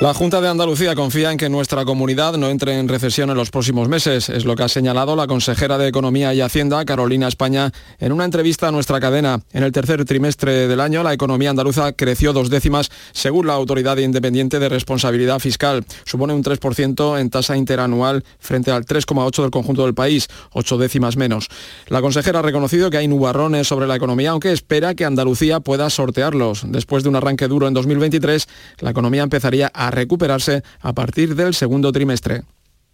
La Junta de Andalucía confía en que nuestra comunidad no entre en recesión en los próximos meses. Es lo que ha señalado la consejera de Economía y Hacienda, Carolina España, en una entrevista a nuestra cadena. En el tercer trimestre del año, la economía andaluza creció dos décimas según la Autoridad Independiente de Responsabilidad Fiscal. Supone un 3% en tasa interanual frente al 3,8% del conjunto del país, ocho décimas menos. La consejera ha reconocido que hay nubarrones sobre la economía, aunque espera que Andalucía pueda sortearlos. Después de un arranque duro en 2023, la economía empezaría a recuperarse a partir del segundo trimestre.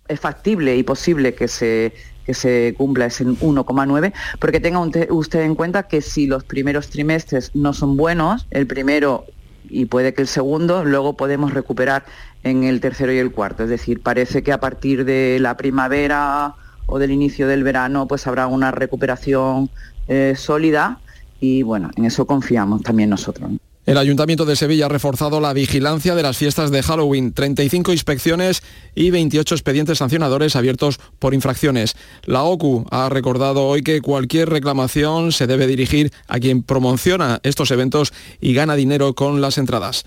Es factible y posible que se, que se cumpla ese 1,9, porque tenga usted en cuenta que si los primeros trimestres no son buenos, el primero y puede que el segundo, luego podemos recuperar en el tercero y el cuarto. Es decir, parece que a partir de la primavera o del inicio del verano, pues habrá una recuperación eh, sólida y bueno, en eso confiamos también nosotros. El Ayuntamiento de Sevilla ha reforzado la vigilancia de las fiestas de Halloween, 35 inspecciones y 28 expedientes sancionadores abiertos por infracciones. La OCU ha recordado hoy que cualquier reclamación se debe dirigir a quien promociona estos eventos y gana dinero con las entradas.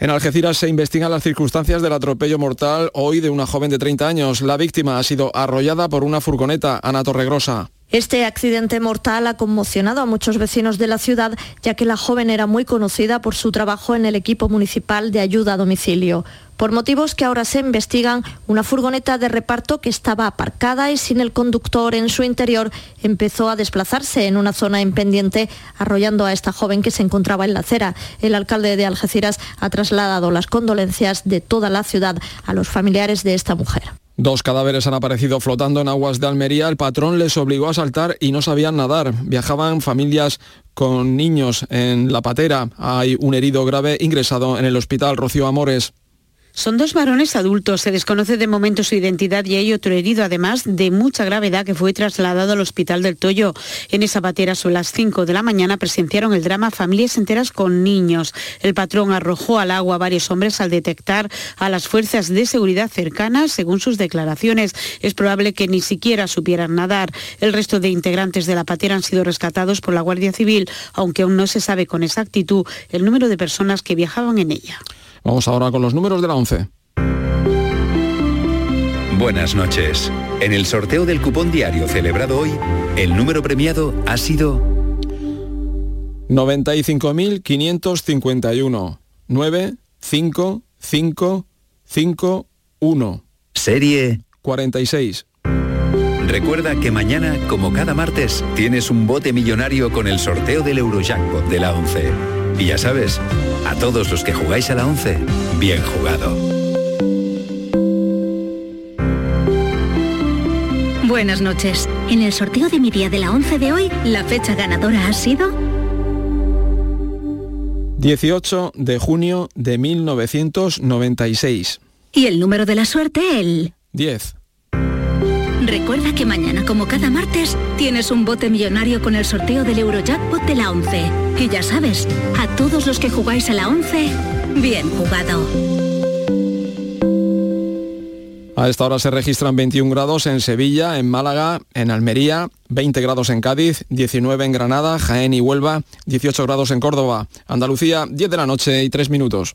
En Algeciras se investigan las circunstancias del atropello mortal hoy de una joven de 30 años. La víctima ha sido arrollada por una furgoneta. Ana Torregrosa. Este accidente mortal ha conmocionado a muchos vecinos de la ciudad, ya que la joven era muy conocida por su trabajo en el equipo municipal de ayuda a domicilio. Por motivos que ahora se investigan, una furgoneta de reparto que estaba aparcada y sin el conductor en su interior empezó a desplazarse en una zona en pendiente, arrollando a esta joven que se encontraba en la acera. El alcalde de Algeciras ha trasladado las condolencias de toda la ciudad a los familiares de esta mujer. Dos cadáveres han aparecido flotando en aguas de Almería. El patrón les obligó a saltar y no sabían nadar. Viajaban familias con niños en la patera. Hay un herido grave ingresado en el hospital Rocío Amores. Son dos varones adultos. Se desconoce de momento su identidad y hay otro herido, además de mucha gravedad, que fue trasladado al hospital del Toyo. En esa patera, son las 5 de la mañana, presenciaron el drama familias enteras con niños. El patrón arrojó al agua a varios hombres al detectar a las fuerzas de seguridad cercanas, según sus declaraciones. Es probable que ni siquiera supieran nadar. El resto de integrantes de la patera han sido rescatados por la Guardia Civil, aunque aún no se sabe con exactitud el número de personas que viajaban en ella. Vamos ahora con los números de la 11. Buenas noches. En el sorteo del cupón diario celebrado hoy, el número premiado ha sido 95.551. 9, 5, 5, 5, 1. Serie 46. Recuerda que mañana, como cada martes, tienes un bote millonario con el sorteo del Eurojackpot de la 11. Y ya sabes, a todos los que jugáis a la 11, bien jugado. Buenas noches. En el sorteo de mi día de la 11 de hoy, la fecha ganadora ha sido 18 de junio de 1996. Y el número de la suerte, el 10. Recuerda que mañana, como cada martes, tienes un bote millonario con el sorteo del Eurojackpot de la 11. Y ya sabes, a todos los que jugáis a la 11, bien jugado. A esta hora se registran 21 grados en Sevilla, en Málaga, en Almería, 20 grados en Cádiz, 19 en Granada, Jaén y Huelva, 18 grados en Córdoba, Andalucía, 10 de la noche y 3 minutos.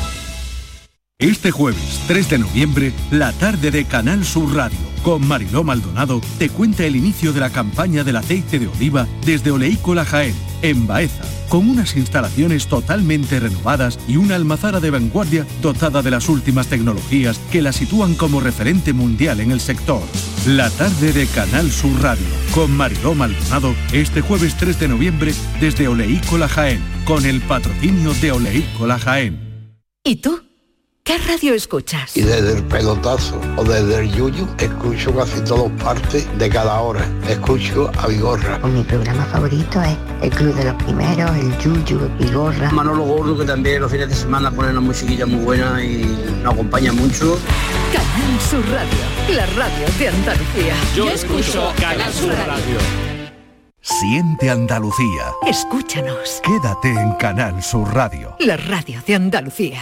Este jueves 3 de noviembre, la tarde de Canal Sur Radio, con Mariló Maldonado, te cuenta el inicio de la campaña del aceite de oliva desde Oleícola Jaén, en Baeza, con unas instalaciones totalmente renovadas y una almazara de vanguardia dotada de las últimas tecnologías que la sitúan como referente mundial en el sector. La tarde de Canal Sur Radio, con Mariló Maldonado, este jueves 3 de noviembre desde Oleícola Jaén, con el patrocinio de Oleícola Jaén. ¿Y tú? ¿Qué radio escuchas? Y desde el pelotazo o desde el yuyu, escucho casi todas partes de cada hora. Escucho a Vigorra. Mi programa favorito es El Club de los Primeros, el yuyu, Vigorra. Manolo Gordo, que también los fines de semana pone una musiquilla muy buena y nos acompaña mucho. Canal Sur Radio, la radio de Andalucía. Yo, escucho Canal Sur radio. Siente Andalucía. Escúchanos. Quédate en Canal Sur Radio. La radio de Andalucía.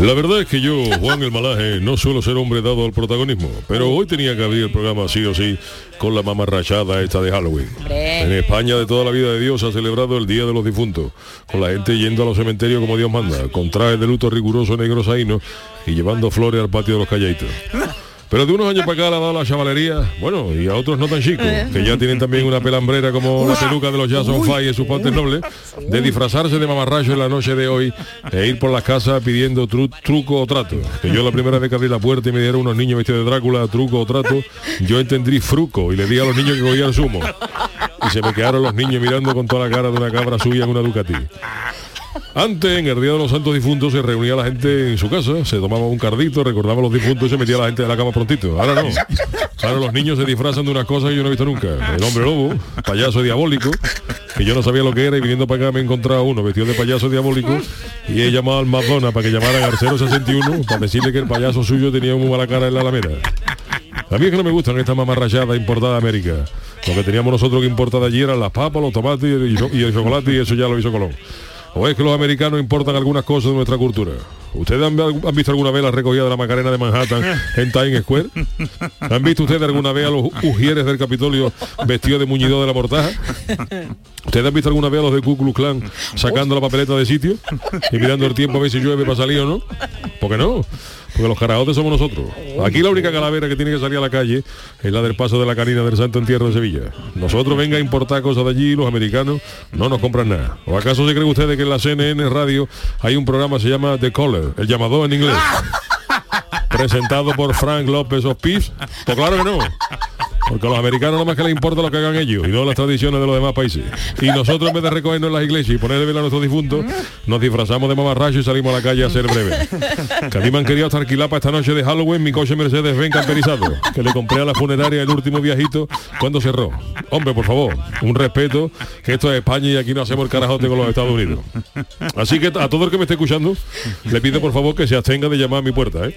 La verdad es que yo, Juan el Malaje, no suelo ser hombre dado al protagonismo, pero hoy tenía que abrir el programa sí o sí con la mamarrachada esta de Halloween. En España de toda la vida de Dios ha celebrado el Día de los Difuntos, con la gente yendo a los cementerios como Dios manda, con trajes de luto riguroso negro saíno y llevando flores al patio de los calleitos. Pero de unos años para acá le ha dado la chavalería, bueno, y a otros no tan chicos, que ya tienen también una pelambrera como la peluca de los Jason Five en sus partes nobles, de disfrazarse de mamarracho en la noche de hoy e ir por las casas pidiendo tru- truco o trato. Que yo la primera vez que abrí la puerta y me dieron unos niños vestidos de Drácula, truco o trato, yo entendí fruco y le di a los niños que cogían zumo. Y se me quedaron los niños mirando con toda la cara de una cabra suya en una Ducati. Antes, en el Día de los Santos Difuntos, se reunía la gente en su casa, se tomaba un cardito, recordaba a los difuntos y se metía la gente de la cama prontito. Ahora no. Ahora los niños se disfrazan de unas cosas que yo no he visto nunca. El hombre lobo, payaso diabólico, que yo no sabía lo que era y viniendo para acá me he encontrado uno vestido de payaso diabólico y he llamado al Madonna para que llamaran al 061 para decirle que el payaso suyo tenía muy mala cara en la alameda. A mí es que no me gustan estas mamarrachadas importadas de América. Lo que teníamos nosotros que importar de allí eran las papas, los tomates y el, y el chocolate y eso ya lo hizo Colón. ¿O es que los americanos importan algunas cosas de nuestra cultura? ¿Ustedes han, visto alguna vez la recogida de la Macarena de Manhattan en Times Square? ¿Han visto ustedes alguna vez a los ujieres del Capitolio vestidos de muñidor de la mortaja? ¿Ustedes han visto alguna vez a los de Ku Klux Klan sacando la papeleta de sitio y mirando el tiempo a ver si llueve para salir o no? ¿Por qué no? Porque los carajotes somos nosotros. Aquí la única calavera que tiene que salir a la calle es la del paso de la canina del Santo Entierro de Sevilla. Nosotros venga a importar cosas de allí, los americanos no nos compran nada. ¿O acaso se creen ustedes que en la CNN Radio hay un programa que se llama The Caller, el llamador en inglés? presentado por Frank López Hospice? Pues claro que no. Porque a los americanos nada más que les importa lo que hagan ellos y no las tradiciones de los demás países. Y nosotros en vez de recogernos en las iglesias y ponerle vela a nuestros difuntos, nos disfrazamos de mamarracho y salimos a la calle a ser breves. Que a mí me han querido hasta alquilar para esta noche de Halloween mi coche Mercedes Benz camperizado, que le compré a la funeraria el último viajito cuando cerró. Hombre, por favor, un respeto, que esto es España y aquí no hacemos el carajote con los Estados Unidos. Así que a todo el que me esté escuchando, le pido por favor que se abstenga de llamar a mi puerta, ¿eh?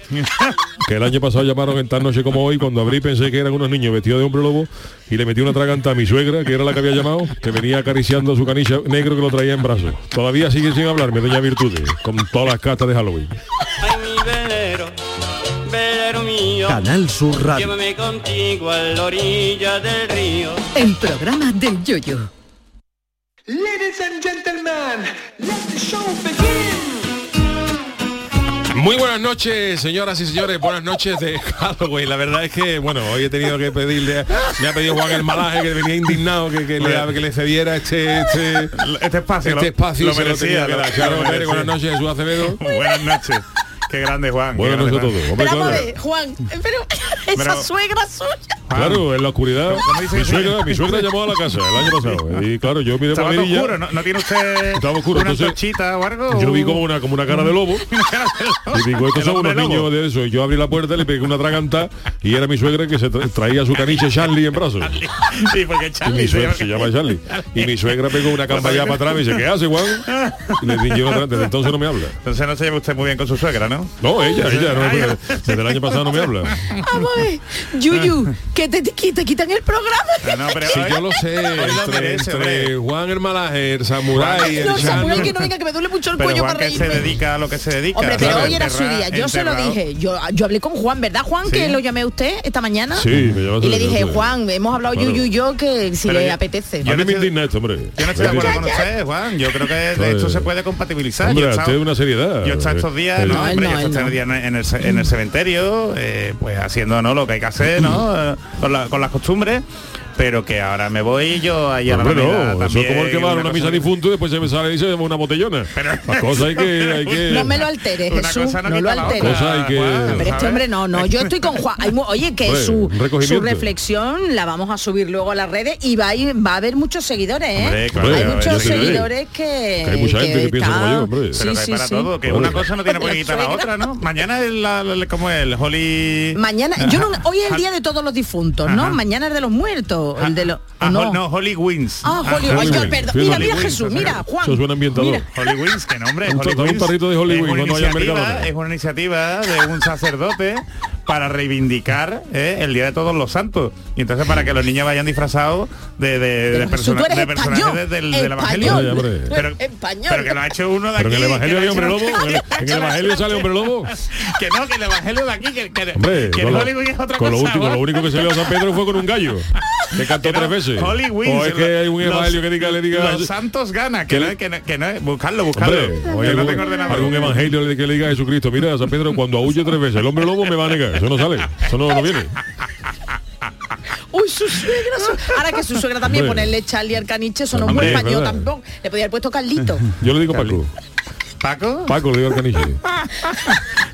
Que el año pasado llamaron en tal noche como hoy, cuando abrí pensé que eran unos niños vestidos de hombre lobo y le metí una traganta a mi suegra, que era la que había llamado, que venía acariciando a su canicha negro que lo traía en brazos. Todavía sigue sin hablarme, doña Virtudes, con todas las cartas de Halloween. Ay, mi velero, velero mío. Canal Sur Radio. Llévame contigo a la orilla del río. El programa del Yoyo. Ladies and gentlemen, let the show begin. Muy buenas noches, señoras y señores, buenas noches de Halloween. La verdad es que, bueno, hoy he tenido que pedirle, me ha pedido Juan el Malaje que venía indignado que, que, le, que le cediera este este, este espacio. Este espacio lo merecía, que dar. Claro, buenas noches, Jesús Acevedo. Buenas noches. Qué grande Juan. Buenas qué noches a grande, todos. Juan. Hombre, Pero claro. ver, Juan, pero esa Pero- suegra suya. Claro, en la oscuridad. ¿Cómo dice Mi suegra, mi suegra llamó a la casa el año pasado. Y claro, yo miré por la todo mirilla. oscuro, ¿no, no tiene usted Estaba oscuro, una entonces- o algo? Yo vi como una, como una cara de lobo. Y digo, estos son unos niños de eso. Y yo abrí la puerta, le pegué una traganta y era mi suegra que se tra- traía su caniche Charlie en brazos. Sí, porque Y Charlie mi se suegra se llama Charlie. Y mi suegra pegó una camballada para atrás y me dice, ¿qué hace, Juan? Y le dije, yo no- desde entonces no me habla. Entonces no se lleva usted muy bien con su suegra, ¿no? No, ella, ella, no, Ay, desde, el año pasado no me habla. Vamos a ver, Yuyu, que te, te, te quitan el programa. Ah, no, pero Si yo lo sé, entre, entre. Juan el Malaje, el Samurai, el No, Chano. que no venga, que me duele mucho el Pero cuello Juan para que se reírme. dedica a lo que se dedica. Hombre, pero hoy era su día, yo se lo dije. Yo, yo hablé con Juan, ¿verdad, Juan? Que Sí. lo llamé a usted esta mañana. Sí, me llamaste Y le dije, Juan, hemos hablado Claro. Yuyu y yo que si Pero le yo- apetece. A mí me indigna esto, hombre. Yo no estoy de acuerdo con usted, Juan. Yo creo que de esto se puede compatibilizar. Hombre, yo usted es una seriedad. Yo he estado estos días, No, no, no. días en el, ce- en el cementerio, eh, pues haciendo ¿no? lo que hay que hacer, ¿no? Eh, con, la- con las costumbres. Pero que ahora me voy yo ahí a la Alameda no, eso es como el que va a una cosa misa difunto y después se me sale y se llama una botellona. Las cosas hay que... Hay que No me lo alteres, Una Jesús, cosa no no, lo la alteres. Cosa que- Pero este hombre no, no, yo estoy con Juan. Oye, que su, su reflexión la vamos a subir luego a las redes y va a, ir- va a haber muchos seguidores, ¿eh? Hombre, claro, hay muchos seguidores que... Que hay mucha gente que piensa como yo, hombre. Pero Sí, que hay sí, para sí. todo, que una cosa no tiene por qué quitar la otra, ¿no? Mañana es la, la- como el Holy... Mañana, yo no, hoy es el día de todos los difuntos, ¿no? Mañana es de los muertos, el de los... Ah, no. Hol- no, Holy Wins. Ah, Holy- Holy ay, yo, Wings. perdón. Holy Mira, mira Wings, Jesús, mira, Juan. Eso suena ambientador. Mira. Holy Wings, qué nombre, Un un tarrito de cuando haya. Es una iniciativa de un sacerdote para reivindicar eh, el Día de Todos los Santos. Y entonces para que los niños vayan disfrazados de, de, persona- personajes del, del Evangelio. Pero, pero que lo ha hecho uno de Pero aquí. en el Evangelio que hay lo ha hombre lobo. En el, Evangelio sale hombre lobo. Que no, que el Evangelio de aquí, que, que, Hombre, que con, lo, es otra con lo cosa. último, ¿va? lo único que salió a San Pedro fue con un gallo. Que cantó Que no, tres veces. Holy Wings, o es que hay un los- evangelio que diga, le diga. Los santos gana, que que, no, es- que, no, que no es- buscarlo, buscarlo. Hombre, que hay no algún, tengo ordenador. algún evangelio que le diga a Jesucristo, mira, San Pedro, cuando aúlle tres veces, el hombre lobo me va a negar. Eso no sale. Eso no, no viene. Uy, su suegra. su- Ahora que su suegra también ponerle Charlie al caniche, eso no es muy es español tampoco. Le podía haber puesto Carlito. Yo le digo Paco. ¿Paco? Paco le digo al caniche.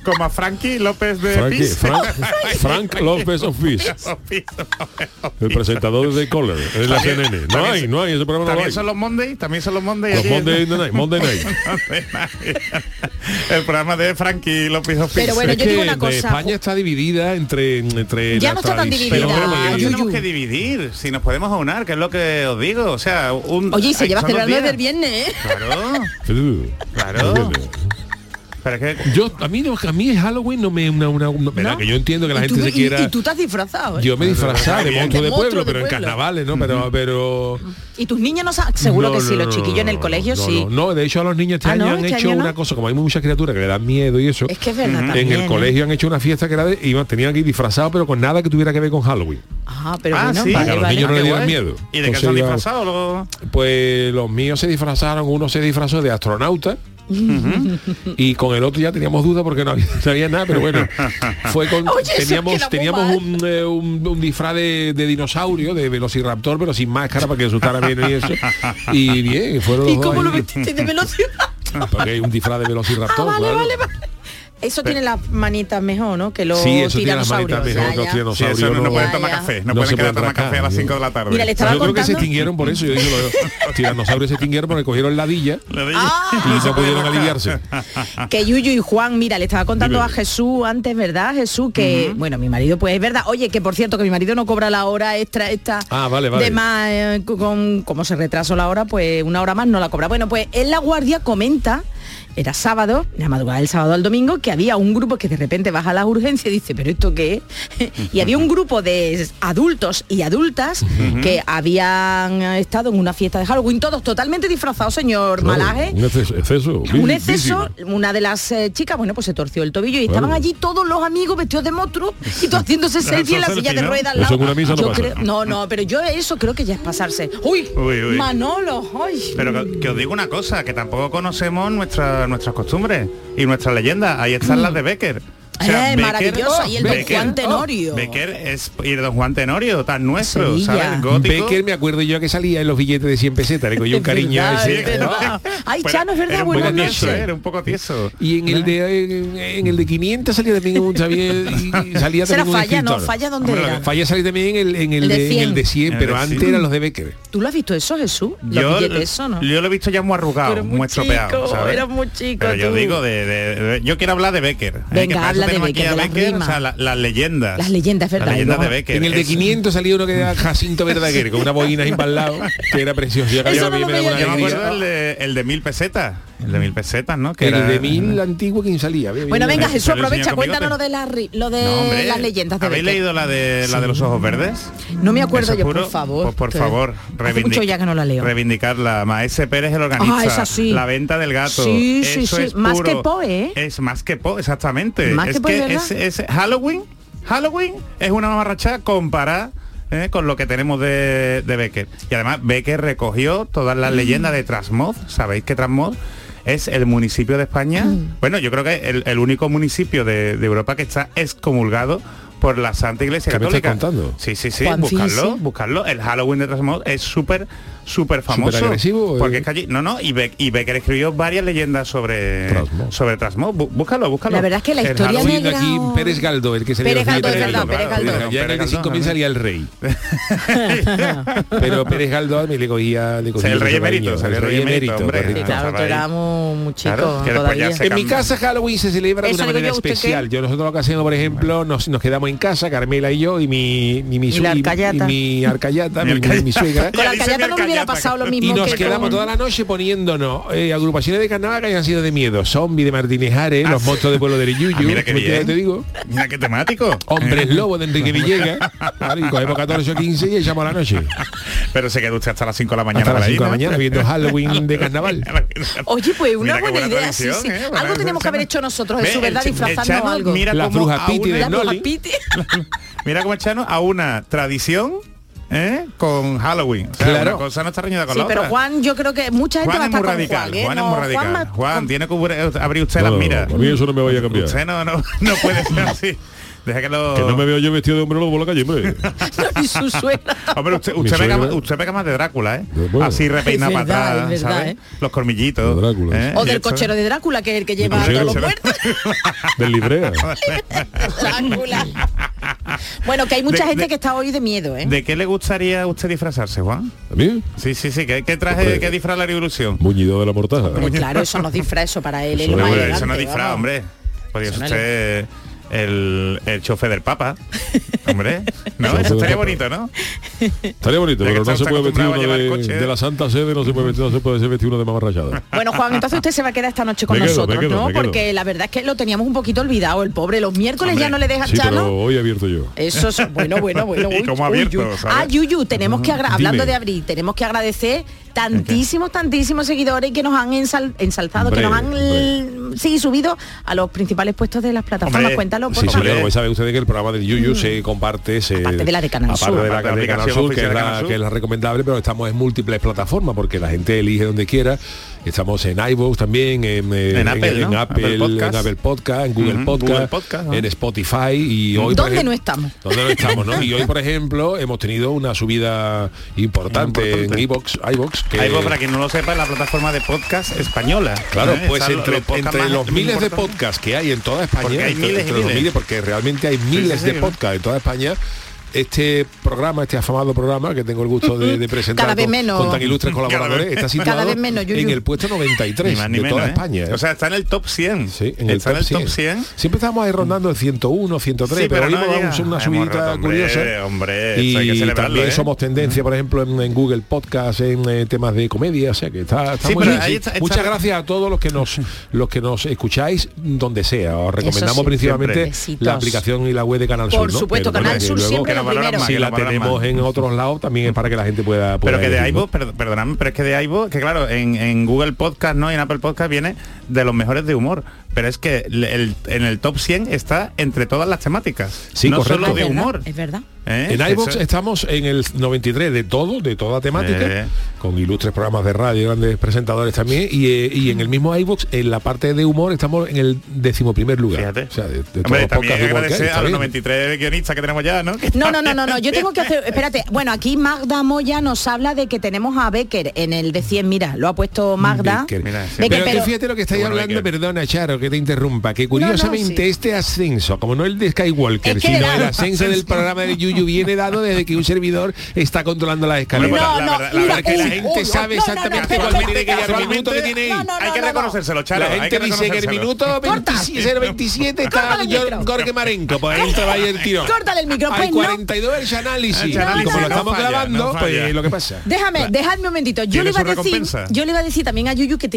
Como a Frankie López de Frankie-. Frank, Frank López of Fish. El presentador de Color, en la CNN. No también hay, no hay, ese programa no lo También hay. son los Monday, también son los Monday. Los allí. Monday Night, Monday Night. Monday Night. El programa de Frankie López of Pero Fish. bueno, Es yo que digo una cosa, España está dividida entre, entre Ya la no está tan Pero dividida, bueno, ¿por qué Yuyu. tenemos que dividir? Si nos podemos aunar, que es lo que os digo. O sea, un. Oye, y se lleva celebrando desde el viernes, ¿eh? Claro, claro. Pero es que Yo a mí no, a mí Halloween no me una, una, una- verdad, ¿No? que yo entiendo que la Y tú- gente se y- quiera Y, tú te has disfrazado, ¿eh? yo me disfrazaba de monstruo de pueblo, pero en carnavales, ¿no? Pero pero Y tus niños no saben. Seguro No, que sí, no, los no, chiquillos en el colegio no, sí. No, no, de hecho a los niños este Ah, año ¿no? han ¿Este hecho año no? una cosa, como hay muchas criaturas que le dan miedo y eso. Es que es verdad En también, el ¿eh? colegio han hecho una fiesta que era de, iban, tenían que ir disfrazados, pero con nada que tuviera que ver con Halloween. Ah, pero Ah, bueno, sí. Para que a los vale, niños no le dieran miedo. ¿Y de qué se han disfrazado? Luego... Pues los míos se disfrazaron, uno se disfrazó de astronauta y con el otro ya teníamos dudas porque no había, no había nada, pero bueno, fue con Oye, teníamos teníamos un, eh, un, un disfraz de, de dinosaurio, de velociraptor, pero sin máscara para que asustara bien y eso. Y bien, fueron los ¿Y dos cómo lo vestiste de velocidad? Porque hay un disfraz de Ah, velociraptor, vale, claro. vale, vale. Eso tiene las manitas mejor, ¿no? Que los Sí, eso tiene las manitas tiranosaurios. mejor Ya, que los. Sí, tiranosaurios. eso no, no pueden tomar ya. café. No, No pueden se quedar tomar café a las rascar, 5 de la tarde. Mira, le estaba Yo creo que se extinguieron por eso. Yo digo, los tiranosaurios se extinguieron porque cogieron ladilla Ah. y no pudieron aliviarse. Que Yuyu y Juan, mira, le estaba contando Dime. a Jesús antes, ¿verdad? Jesús, que, bueno, mi marido, pues es verdad. Oye, que por cierto, que mi marido no cobra la hora extra esta Ah, vale, vale. de más, eh, con, como se retrasó la hora, pues una hora más no la cobra. Bueno, pues en la guardia comenta era sábado, la madrugada del sábado al domingo, que había un grupo que de repente baja a las urgencias y dice, pero ¿esto qué es? y había un grupo de adultos y adultas que habían estado en una fiesta de Halloween, todos totalmente disfrazados, señor Malaje. Un exceso. exceso Un exceso, una de las eh, chicas, bueno, pues se torció el tobillo y Claro. estaban allí todos los amigos vestidos de monstruo y tú haciéndose selfie en la silla de ¿no? ruedas al Eso lado. en una misa no creo- no, no, pero yo eso creo que ya es pasarse. Uy, Uy, uy. Manolo, ay. Pero que, que os digo una cosa, que tampoco conocemos nuestra, nuestras costumbres y nuestras leyendas. Ahí están las de Becker. O sea, Eh, maravilloso, y el don Becker- Juan Tenorio. Becker es y el don Juan Tenorio, tan nuestro, Sevilla. ¿sabes? El gótico. Becker me acuerdo yo que salía en los billetes de 100 pesetas, le cogía un cariño a ese. Ay, Chano, es verdad, buenas poco tieso, noches. Era un poco tieso. Y en el de en, en el de 500 salía también un sabía, y salía Será también un falla, ¿no? Falla donde era. Falla salía también en el, en el, El de de, en 100. el de 100, El pero de antes 100. eran los de Becker. ¿Tú lo has visto eso, Jesús? Los Yo, eso, ¿no? yo lo he visto ya muy arrugado, muy, muy estropeado. chico, ¿sabes? eras muy chico Pero yo tú. digo, de, de- yo quiero hablar de Becker. ¿eh? Venga, habla de Becker, de las Becker, rimas. o sea, la- las leyendas. Las leyendas, es verdad, Las y leyendas de luego- Becker. En el de Es- 500 salía uno que era Jacinto Verdaguer, con una boina ahí para el lado, que era precioso. Yo que Eso había- no lo me daba veía una Yo me alegría. acuerdo el de, el de mil pesetas. El de mil pesetas, ¿no? Que El era- de mil antiguo, ¿quién salía? Había- Bueno, venga, Jesús, aprovecha, cuéntanos lo de, la ri- lo de No, hombre, las leyendas de ¿Habéis Becker. leído la de la de los ojos verdes? No me acuerdo yo, puro, por favor. Pues por favor, mucho ya que no la leo. Reivindicarla. Maese Pérez el organiza. Ah, esa sí. La venta del gato. Sí, sí, Eso sí. es Más puro- que Poe, ¿eh? Es más que Po, exactamente. Más es que Poe, es, es Halloween. Halloween es una mamarracha comparada eh, con lo que tenemos de, de Becker. Y además Becker recogió todas Mm. las leyendas de Trasmoz. ¿Sabéis que Trasmoz es el municipio de España? Mm. Bueno, yo creo que el, el único municipio de, de Europa que está excomulgado por la Santa Iglesia ¿Qué me estás Católica. contando? Sí, sí, sí, Juan buscarlo, buscarlo. El Halloween de Trasmoz es súper súper famoso. agresivo, eh. Porque es que allí, no, no, y, Be- y Becker escribió varias leyendas sobre Trasmoz. sobre Trasmoz. Bú- Búscalo, búscalo. La verdad es que la historia Halloween- negra- aquí Pérez Galdó, el que se Pérez Galdó, Pérez Galdó. Ya en el Pérez 5 Galdó, salía el rey. Pero Pérez Galdó a mí le cogía... Le O cogía sea, el rey emérito, salió el rey emérito, hombre. claro, tú eras muy, muy chico Claro, que después ya todavía. se En mi casa Halloween se celebra de una manera yo, ¿usted especial. Yo nosotros lo que hacemos, por ejemplo, nos, nos quedamos en casa, Carmela y yo, y mi, y mi, arcayata. mi arcayata, Mi arcayata. mi suegra. Con la mi no hubiera pasado lo mismo Y nos que quedamos con- toda la noche poniéndonos eh, agrupaciones de carnaval que hayan sido de miedo. Zombie de Martínez Ares, los monstruos de pueblo de Yuyu. Ah, mira qué te digo. Mira qué temático. Hombres lobo de Enrique Villegas. Claro, y cogemos 14 o 15 y echamos la noche. Pero se quedó usted hasta las 5 de la mañana. Hasta por las ahí, 5 de la ¿no? mañana viendo Halloween de carnaval. Oye, pues una buena, buena idea, sí, sí. ¿eh? Algo tenemos que haber hecho nosotros, Ve, su verdad, Chano algo. Mira La bruja Piti de Noli. Mira cómo el Chano a una tradición ¿eh? con Halloween. O sea, Claro. una cosa no está reñida con Sí, la pero otra. Juan, yo creo que mucha gente Juan va a es muy estar con radical, Juan, ¿eh? Juan es No, muy radical. Juan tiene que abrir- abrir usted No, las miras. a mí eso no me vaya a cambiar. Usted no, no, no puede ser así. Deja que lo... Que no me veo yo vestido de hombre lobo por la calle, hombre. su. Hombre, usted, usted, pega, usted pega más de Drácula, ¿eh? Bueno. Así para verdad, verdad, ¿sabes? ¿eh? Los colmillitos. De Drácula, ¿eh? O del cochero de Drácula, que es el que lleva a los muertos. Del librea. Drácula. Bueno, que hay mucha De- gente de- que está hoy de miedo, ¿eh? ¿De qué le gustaría a usted disfrazarse, Juan? ¿A mí? Sí, sí, sí. ¿Qué, qué traje, Hombre. qué disfraz haría ilusión? Muñido de la mortaja. Hombre, claro, eso no es disfraz, eso para él es Eso lo no más es- elegante. Eso no es disfraz, hombre. Podría Eso ser no usted el, el chofer del Papa. Hombre, ¿no? Estaría bonito, ¿no? Estaría bonito, pero no se puede vestir uno llevar de, la Santa Sede, no se puede vestir, no se puede vestir uno de mamarrachada. Bueno, Juan, entonces usted se va a quedar esta noche con Me quedo, nosotros, me quedo, ¿no? me quedo. Porque la verdad es que lo teníamos un poquito olvidado, el pobre. Los miércoles Hombre, ya no le dejan Sí, Chano. pero hoy abierto yo. Eso es bueno, bueno, bueno. Y uy, abierto, uy. ¿sabes? Ah, Yuyu, tenemos que hablando Dime. de abrir, tenemos que agradecer tantísimos, tantísimos seguidores que nos han ensal- ensalzado, que nos han sí, subido a los principales puestos de las plataformas. Hombre, Cuéntalo, por Sí, favor. pues saben ustedes que el programa de Yuyu se comparte, se, Aparte de la de Canal aparte Sur. de la, Aparte de la de Canal Sur, que es, la, Canal Sur. que es la recomendable, pero estamos en múltiples plataformas porque la gente elige donde quiera. Estamos en iVoox también, en, eh, En Apple, en, ¿no? Apple, Apple Podcast. en Apple Podcast, en Google Ujú, Podcast, Google Podcast, ¿no? en Spotify y hoy ¿Dónde no estamos? ¿Dónde no estamos, no? Y hoy, por ejemplo, hemos tenido una subida importante, Importante. en iVoox, iVoox, que iVoox, para quien no lo sepa, es la plataforma de podcast española. Claro, ¿eh? pues entre, los miles de podcasts que hay en toda España, Porque hay entre- miles entre los miles. miles, porque realmente hay miles sí, de podcasts en toda España, este programa, este afamado programa que tengo el gusto de, de presentar Cada vez con, menos. con tan ilustres colaboradores, está cada situado vez menos, en el puesto 93 Ni más ni de menos, toda ¿eh? España. ¿eh? O sea, está en el top 100. Sí, en el, está top, en el 100. top 100. Siempre estamos ahí rondando el 101, 103, Sí, pero, pero hoy no hemos dado una subidita hombre, curiosa. hombre, y hay que también ¿eh? somos tendencia, por ejemplo, en, en Google Podcast, en eh, temas de comedia, o sea que está, está Sí, muy pero bien, ahí sí. está- está- Muchas gracias a todos los que nos los que nos escucháis donde sea. Os recomendamos sí, principalmente la aplicación y la web de Canal Por Sur. ¿no? supuesto, Canal Sur siempre lo valoran más, si la tenemos más. en otros lados también es para que la gente pueda, pueda Pero que de iVoox, per- perdonadme, pero es que de iVoox, que claro, en, en Google Podcast, ¿no? Y en Apple Podcast viene de los mejores de humor. Pero es que el- en el top 100 está entre todas las temáticas. Sí, no correcto. solo de Es verdad, humor. Es verdad. ¿eh? En iVoox estamos en el 93 de todo, de toda temática, Eh. con ilustres programas de radio, grandes presentadores también, y, eh, y en el mismo iVoox, en la parte de humor, estamos en el decimoprimer lugar. Fíjate. O sea, de, de todos Hombre, los también podcasts de humor que hay, agradecer está a los bien. 93 guionistas que tenemos ya, ¿no? No, no, no, no, no, yo tengo que hacer, espérate, bueno, aquí Magda Moya nos habla de que tenemos a Becker en el de 100, mira, lo ha puesto Magda. Becker. Mira, sí. Becker, pero, que pero- fíjate lo que estáis Bueno, hablando, perdona Charo, que te interrumpa, que curiosamente sí. este ascenso, como no el de Skywalker, Es que sino el ascenso del programa de Yuyu viene dado desde que un servidor está controlando las escaleras. No, la no, verdad- la verdad que la gente sabe no, no, no, exactamente cuál tiene que el minuto que tiene ahí. No, no, hay que no, no. reconocérselo, Charo. La gente dice que el minuto Corta. 27, 27 está Jorge Marenco, pues entra vaya el tiro. Córtale el micro, Hay pues no. 42 el análisis. Como lo estamos grabando, pues lo que pasa. Déjame, dejadme un momentito. Yo ¿Tiene le iba a decir, yo le iba a decir también a Yuyu que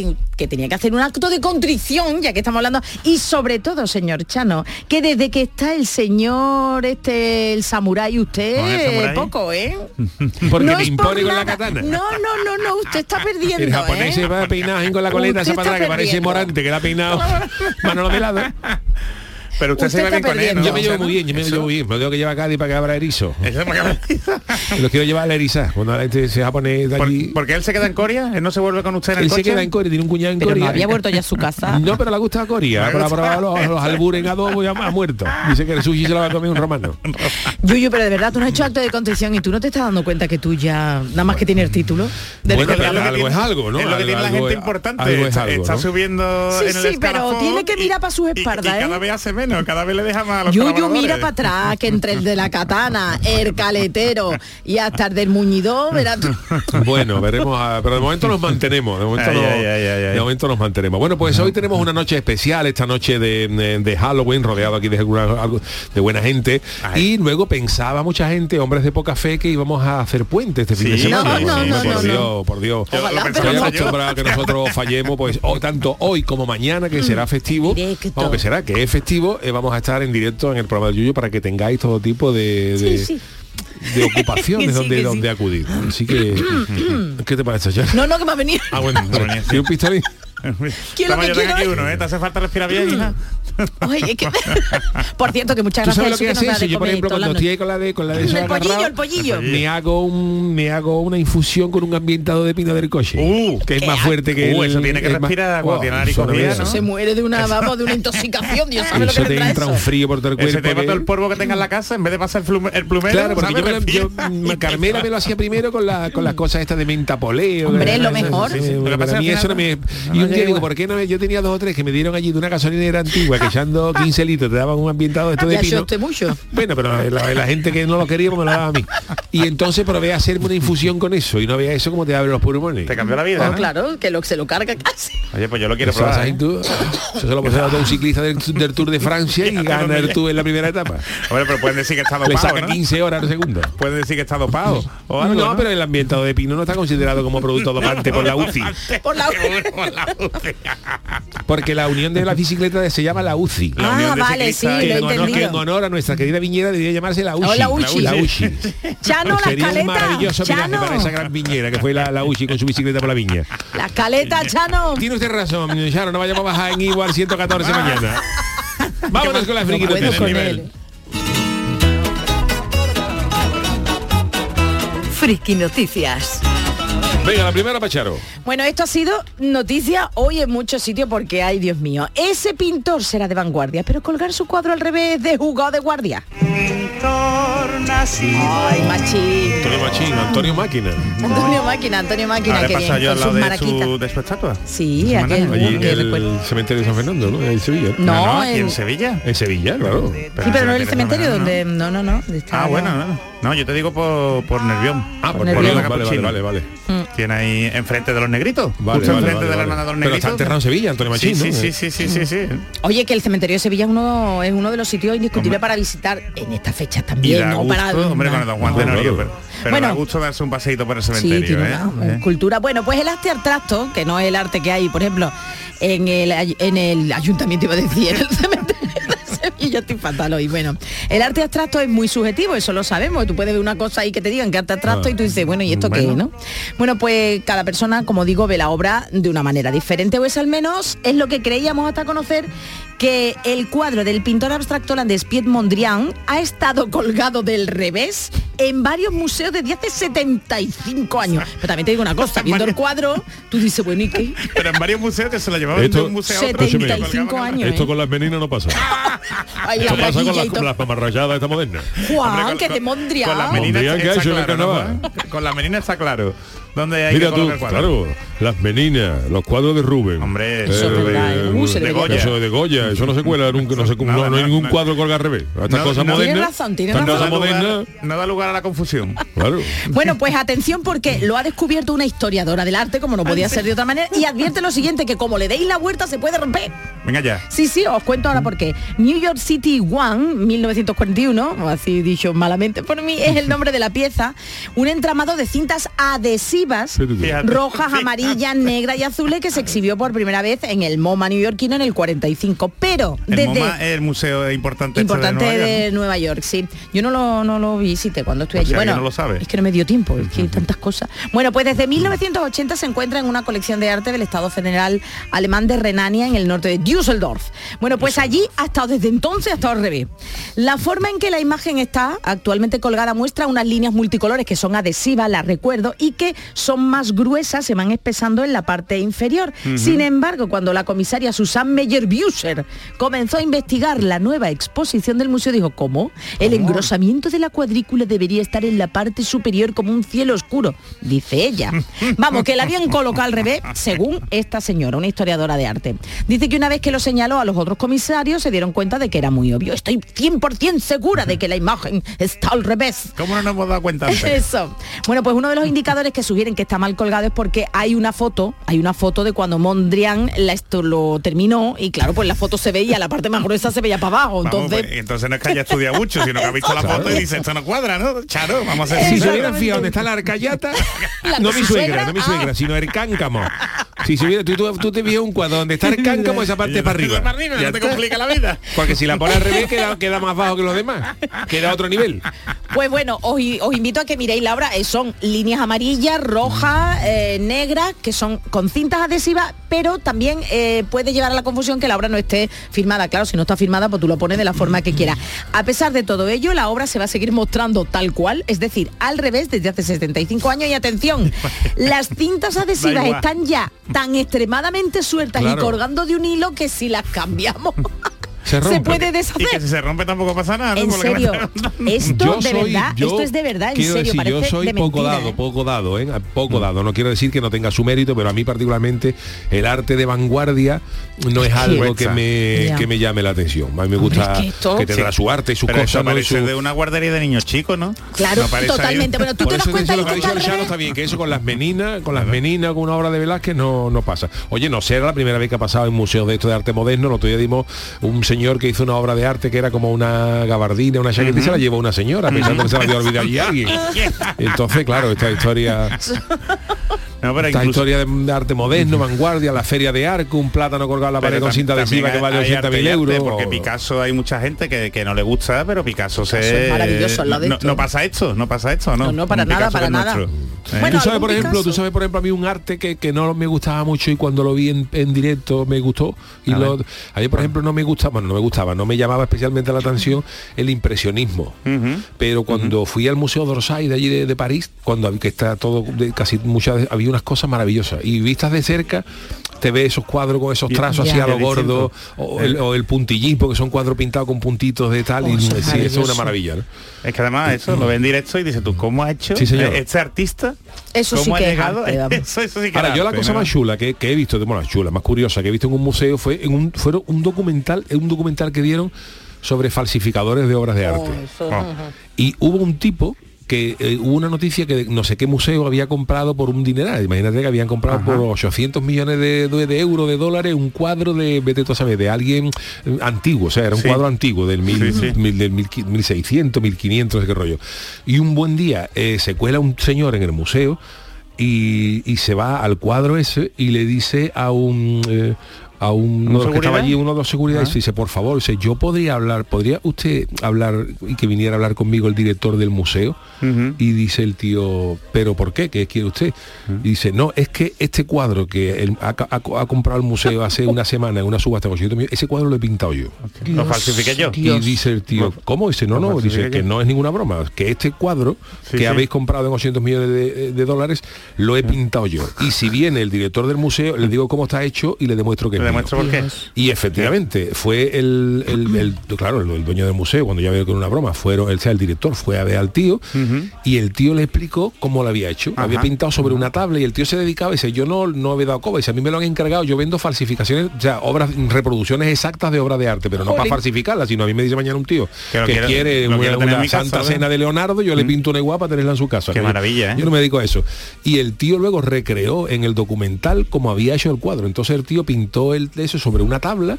tenía que hacer un acto de contrición, ya que estamos hablando, y sobre todo, señor Chano, que desde que está el señor este, el samurái, usted el samurái. poco, ¿eh? Porque No es impone por con la katana. No, no, no, no, usted está perdiendo. El japonés ¿eh? se va peinado con la coleta esa atrás, que parece. Morante, que la ha peinado Manolo de lado. Pero usted, se Usted va bien está con él. ¿no? Yo me llevo muy bien, yo me Eso. llevo bien. Me lo tengo que llevar a Cádiz para que abra erizo. Los quiero llevar a la eriza. Cuando la gente se japonés de ¿Por- allí. porque él se queda en Coria, él no se vuelve con usted en el Él coche. se queda en Corea, tiene un cuñado en Pero Corea. no había vuelto ya a su casa. No, pero le gusta Corea. Para probar los, los albures en adobo ya ha muerto. Dice que el sushi se lo va a comer un romano. Yuyu, pero de verdad tú no has hecho acto de contrición y tú no te estás dando cuenta que tú ya, nada más que tienes título. del Bueno, pero algo es algo, ¿no? Es lo que Algo- tiene la gente es- importante. algo es está, algo, está subiendo Sí, en el sí, pero tiene que mirar para sus espaldas, y, cada ¿eh? vez hace menos, cada vez le deja más a los Yuyu mira para atrás, que entre el de la katana, el caletero y hasta el del muñidor, verás tú. Bueno, veremos, a- pero de momento nos mantenemos, de momento, Ay, no- ay, ay, ay, ay. de momento nos mantenemos. Bueno, pues hoy tenemos una noche especial, esta noche de, de- de Halloween, rodeado aquí de, alguna- de buena gente. Y luego pensaba mucha gente, hombres de poca fe, que íbamos a hacer puente este fin de semana. no, no, Hombre, no, por no, Dios, no. por Dios. Ojalá, pero que nosotros fallemos, pues o tanto hoy como mañana, que será festivo, Directo. vamos que será, que es festivo, eh, vamos a estar en directo en el programa de Yuyo para que tengáis todo tipo de, de, Sí, sí. de ocupaciones sí, donde, acudir. Así que, ¿qué te parece, Chara? No, no, que me ha venido. Ah, bueno. Que yo tengo quiero aquí es- uno, ¿eh? ¿Te hace falta respirar bien, hija? Oye, es que- Por cierto, que muchas ¿Tú gracias sabes a lo que Jesús hace nos da eso? de Yo, por comer ejemplo, cuando estoy con la de con la de eso El pollillo, agarrado, el pollillo. me hago un me hago una infusión con un ambientado de pino del coche. Uh, que es más fuerte que Uh, el- eso tiene que respirar cuando tiene. Se muere de una, vamos, de una intoxicación, Dios sabe lo que te un frío por todo el cuerpo. te va que- todo el polvo que tenga en la casa, en vez de pasar el, plumero, Claro, porque yo, me- Carmela me lo hacía primero con, la, con las cosas estas de menta poleo. Hombre, lo mejor. mí eso no me... final- Y no un día llega digo, igual. ¿por qué no? me- Yo tenía dos o tres que me dieron allí de una gasolinera antigua que echando 15 litros te daban un ambientado de esto de Ya pino. mucho. Bueno, pero la, la gente que no lo quería pues me lo daba a mí. Y entonces probé a hacerme una infusión con eso y no veía eso como te abre los pulmones. Te cambió la vida, Oh, ¿no? claro, que lo, se lo carga casi. Oye, pues yo lo quiero Eso, probar. ¿eh? Tú- eso se lo puede dar a un ciclista del, del Tour de Francia y gana el Tour en la primera etapa. Hombre, pero pueden decir que está Le dopado, saca ¿no? 15 horas al segundo. Pueden decir que está dopado. O algo, no, ¿no? pero el ambientado de pino no está considerado como producto dopante por la UCI. Por la... Porque la unión de la bicicleta se llama la UCI. La Ah, unión de vale, sí, lo he en honor, que en honor a nuestra querida viñera debería llamarse la UCI. Oh, la UCI. La UCI. Chano, la Sería un caleta. maravilloso Chano. para esa gran viñera que fue la, la UCI con su bicicleta por la viña. La caleta, Chano. Tiene usted razón, Charo, no vayamos a bajar en igual 114 mañana. Vámonos con la friki No con él. Friki Noticias. Venga, la primera Pacharo. Bueno, esto ha sido noticia hoy en muchos sitios porque, ay Dios mío, ese pintor será de vanguardia, pero colgar su cuadro al revés de jugado de guardia. Ay, machín. Antonio Machín, Antonio Máquina. Antonio Máquina, Antonio Máquina, Ahora que bien, yo al lado de su, de su estatua. Sí, aquel, Allí en el cementerio de San Fernando, ¿no? En Sevilla. No, No, no, aquí en- en Sevilla. En Sevilla, claro. Sí, pero no en el cementerio donde... No, no, no. está Ah, bueno, no. No, yo te digo por, por Nervión. Ah, por Nervión. Nervión, vale, vale, vale, vale. Tiene ahí enfrente de los negritos. Vale, justo vale, enfrente vale, de la hermana de los Pero negritos. está enterrado en Sevilla, Antonio Machín, sí, ¿no? sí, sí, sí, sí, sí, sí. Oye, que el cementerio de Sevilla es uno, es uno de los sitios indiscutibles para visitar en estas fechas Y también, da ¿no? gusto, para, hombre, con el don Juan Claro, Tenorio, claro. pero, pero Bueno. da gusto darse un paseito por el Sí, cementerio, tiene ¿eh? una ¿Eh? cultura. Bueno, pues el arte abstracto, que no es el arte que hay, por ejemplo, en el, en el ayuntamiento, iba a decir, en el cementerio Sevilla, estoy fatal hoy. Bueno, el arte abstracto es muy subjetivo, eso lo sabemos. Tú puedes ver una cosa ahí que te digan que arte abstracto Ah. y tú dices, bueno, ¿y esto qué es, Bueno. no? Bueno, pues cada persona, como digo, ve la obra de una manera diferente, o es al menos es lo que creíamos hasta conocer que el cuadro del pintor abstracto holandés Piet Mondrian ha estado colgado del revés en varios museos desde hace 75 años. Pero también te digo una cosa, viendo el cuadro, tú dices, bueno, ¿y qué? Pero en varios museos que se lo llevaban de Esto- un museo a otro. 75 años. Esto con las meninas no pasa. Ay, la pasa con las, con las esta moderna. Juan, que de Mondrian. Con la menina Mondrian, ¿qué ha está hecho en el claro. Con la menina está claro. ¿Dónde hay Mira que tú, claro, las meninas, los cuadros de Rubén. Hombre, Eso ¿eh? Uh, se le de ve Goya. Eso de Goya, eso no se cuela nunca, no, se, no, Nada, no hay ningún cuadro colgado al revés. Estas No, cosas no. modernas. Tiene razón, tiene estas razón. cosas No da, lugar, modernas. no da lugar a la confusión. Claro. Bueno, pues atención porque lo ha descubierto una historiadora del arte, como no podía ser de otra manera, y advierte lo siguiente, que como le deis la vuelta se puede romper. Venga ya. Sí, sí, os cuento ahora por qué. New York City One, 1941, o así dicho malamente por mí, es el nombre de la pieza, un entramado de cintas adhesivas Rojas, amarillas, negras y azules que se exhibió por primera vez en el MoMA neoyorquino en el 45. Pero El desde MoMA es el museo importante, este importante de Nueva York, de Nueva York, sí. Yo no lo, no lo visité cuando estuve allí. Bueno, no lo sabe. es que no me dio tiempo, es que hay tantas cosas. Bueno, pues desde 1980 se encuentra en una colección de arte del Estado Federal Alemán de Renania en el norte de Düsseldorf. Bueno, pues allí ha estado desde entonces ha estado al revés. La forma en que la imagen está actualmente colgada muestra unas líneas multicolores que son adhesivas, las recuerdo, y que son más gruesas, se van espesando en la parte inferior. Sin embargo, cuando la comisaria Susan Meyer-Buser comenzó a investigar la nueva exposición del museo, dijo, ¿cómo? El engrosamiento de la cuadrícula debería estar en la parte superior como un cielo oscuro, dice ella. Vamos, que la habían colocado al revés, según esta señora, una historiadora de arte. Dice que una vez que lo señaló a los otros comisarios, se dieron cuenta de que era muy obvio. Estoy 100% segura de que la imagen está al revés. ¿Cómo no nos hemos dado cuenta antes? Eso. Bueno, pues uno de los indicadores que sugieren que está mal colgado es porque hay una foto, hay una foto de cuando Mondrian la, esto lo terminó y claro, pues la foto se veía, la parte más gruesa se veía para abajo. Vamos, Entonces, pues, entonces no es que haya estudiado mucho, sino que ha visto la foto y dice, esto no cuadra, ¿no? Charo, vamos a hacer Si se hubieran fijado dónde está la arcayata, La no mi su suegra, suegra, no mi ah. suegra, sino el cáncamo. Si se hubiera, tú, tú, tú te fijas un cuadro donde está el cáncamo, esa parte para arriba. Para arriba, Ya no te complica la vida. Porque si la pones al revés queda, queda más bajo que los demás. Queda a otro nivel. pues bueno, os, os invito a que miréis la obra. Eh, son líneas amarillas, rojas, eh, negras, que son con cintas adhesivas, pero también eh, puede llevar a la confusión que la obra no esté firmada. Claro, si no está firmada, pues tú lo pones de la forma que quieras. A pesar de todo ello, la obra se va a seguir mostrando tal cual, es decir, al revés desde hace 75 años. Y atención, las cintas adhesivas están ya tan extremadamente sueltas y colgando de un hilo que si las cambiamos Se se rompe. puede Y que deshacer. si se rompe tampoco pasa nada. ¿no? En serio, esto de soy- verdad, esto es de verdad, en quiero serio, decir, yo soy de poco mentira, dado, ¿eh? poco dado, ¿eh? poco dado. No quiero decir que no tenga su mérito, pero a mí particularmente el arte de vanguardia no es algo que me, que me llame la atención. A mí me gusta es que, que tendrá Sí. su arte y sus Pero cosas. eso parece su- de una guardería de niños chicos, ¿no? Claro, No totalmente. Bueno, tú Por te das eso cuenta de lo que está bien, que eso con las meninas, con las meninas, con una obra de Velázquez no, no pasa. Oye, no será la primera vez que ha pasado en museos de esto de arte moderno. El otro día dimos un señor que hizo una obra de arte que era como una gabardina, una chaqueta y se la llevó una señora, pensando que se la había olvidado allí alguien. Entonces, claro, esta historia, No, pero esta incluso- historia de, de arte moderno, vanguardia, la feria de arco, un plátano colgado en la pared con cinta adhesiva que vale hay 80 arte mil y arte, euros. Porque Picasso hay mucha gente que, que no le gusta, pero Picasso se... Picasso es maravilloso al lado de no, pasa esto, no pasa esto, ¿no? No, no, para Un nada, Picasso para nada. nuestro. ¿Eh? Bueno, tú sabes, por ejemplo, Picasso. tú sabes, por ejemplo, a mí un arte que, que no me gustaba mucho y cuando lo vi en, en directo me gustó. Y A lo, ver. a mí, por ejemplo, no me gustaba, bueno, no me gustaba, no me llamaba especialmente la atención el impresionismo. Pero cuando fui al Museo d'Orsay de allí de, de París, cuando que está todo, de, casi muchas, había unas cosas maravillosas. Y vistas de cerca, te ves esos cuadros con esos trazos así a lo gordo, o el, o el puntillismo, que son cuadros pintados con puntitos de tal. y Oh, eso es sí, eso es una maravilla. ¿no? Es que además eso lo ve en directo y dice tú, ¿cómo ha hecho Sí, señor. eh, este artista? Eso ¿Cómo sí ha que es llegado? arte, eso, eso sí que Ahora, yo la cosa ¿no? más chula que, que he visto, bueno, chula, más curiosa que he visto en un museo fue en un fueron un documental, un documental que dieron sobre falsificadores de obras de arte. Ah. Y hubo un tipo que eh, hubo una noticia que no sé qué museo había comprado por un dineral. Imagínate que habían comprado por 800 millones de, de- de euros, de dólares, un cuadro de, vete tú a saber, de alguien eh, antiguo, o sea, era un Sí. cuadro antiguo del, mil, Sí, sí. mil- del mil qui- 1600, 1500, ese rollo. Y un buen día eh, se cuela un señor en el museo y, y se va al cuadro ese y le dice a un eh, a un, uno de los que estaba allí, uno de los seguridad, y dice, por favor, dice, yo podría hablar, podría usted hablar y que viniera a hablar conmigo el director del museo. Y dice el tío, pero ¿por qué? ¿Qué quiere usted? Y dice, no, es que este cuadro que él ha, ha- ha comprado el museo hace una semana en una subasta de 800 millones, ese cuadro lo he pintado yo. Lo falsifiqué yo. Y dice el tío, ¿cómo? Dice, no, no, dice que yo. no es ninguna broma, que este cuadro Sí, que sí. habéis comprado en 800 millones de, de dólares lo he pintado yo. Y si viene el director del museo, le digo cómo está hecho y le demuestro que Le es por qué. Y efectivamente, fue el, el- el- claro, el, el dueño del museo, cuando ya veo que era una broma, fueron, el, sea, el director fue a ver al tío y el tío le explicó cómo lo había hecho. Había pintado sobre una tabla y el tío se dedicaba y dice, yo no, no había dado coba. Y dice, a mí me lo han encargado, yo vendo falsificaciones, o sea, obras, reproducciones exactas de obras de arte, pero no para falsificarlas, sino a mí me dice mañana un tío Que lo que quiero- quiere una, casa, santa cena de Leonardo, yo le pinto una igual para tenerla en su casa. Qué maravilla, ¿eh? Yo no me dedico a eso. Y el tío luego recreó en el documental como había hecho el cuadro. Entonces el tío pintó el, eso sobre una tabla,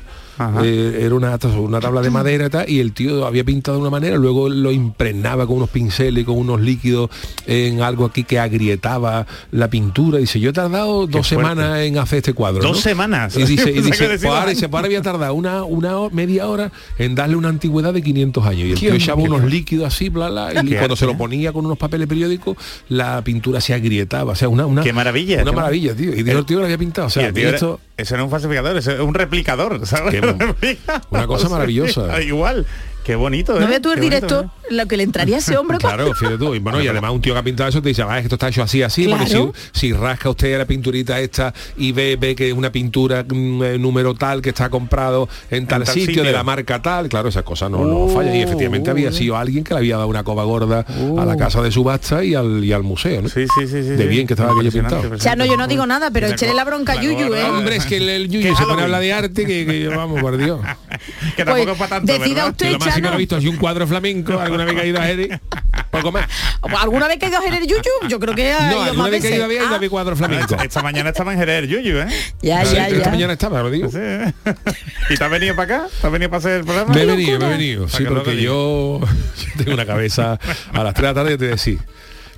eh, era una, una tabla de madera y tal, y el tío había pintado de una manera, luego lo impregnaba con unos pinceles, con unos líquidos en algo aquí que agrietaba la pintura. Dice, yo he tardado dos fuerte. semanas en hacer este cuadro. Dos ¿no? semanas. Y dice, y dice, pues ahora, dice, pues ahora había tardado una, una media hora en darle una antigüedad de 500 años. Y el tío echaba unos líquidos así, bla, bla, y cuando se lo ¿eh? ponía con unos papeles periódicos, la pintura se agrietaba. O sea, una, una, Qué maravilla. Una maravilla, tío. Y dijo el tío lo había pintado. O sea, Y el tío era- esto, eso era un falsificador, eso era un replicador, ¿sabes? Qué- una cosa maravillosa. Igual, qué bonito. No ¿eh? ve tú el bonito, directo lo que le entraría a ese hombre. Claro, fíjate tú. Y bueno, y además un tío que ha pintado eso te dice, ah, es que esto está hecho así, así, porque Claro. si, si rasca usted la pinturita esta y ve, ve que es una pintura mm, eh, número tal que está comprado en tal, tal sitio, sitio. de la marca tal, claro, esas cosas no, no fallan. Y efectivamente había sido alguien que le había dado una coba gorda a la casa de subasta y al, y al museo, ¿no? Sí, sí, sí, sí. De bien que estaba aquello pintado. O sea, no, yo no digo nada, pero échale la bronca a Yuyu, ¿eh? Hombre, es que el, el Yuyu se pone a hablar de arte que, que vamos, por Dios. Que tampoco Pues, es para tanto, decida ¿verdad? usted, Y lo más que Chano. no he visto así un cuadro flamenco, alguna vez que ha ido a Jerez, poco más. ¿Alguna vez que ha ido a Jerez Yuyu? Yo creo que ha No, ido alguna más vez que ha ido a veces. ver, ha ido a ver cuadro flamenco. Esta mañana estaba en Jerez, Yuyu, ¿eh? Ya, Sí, ya, esta ya. mañana estaba, lo digo. Sí, ¿eh? ¿Y te has venido para acá? ¿Te has venido para hacer el programa? Me he venido, me he venido. Sí, que porque yo, yo tengo una cabeza a las 3 de la tarde, te decía.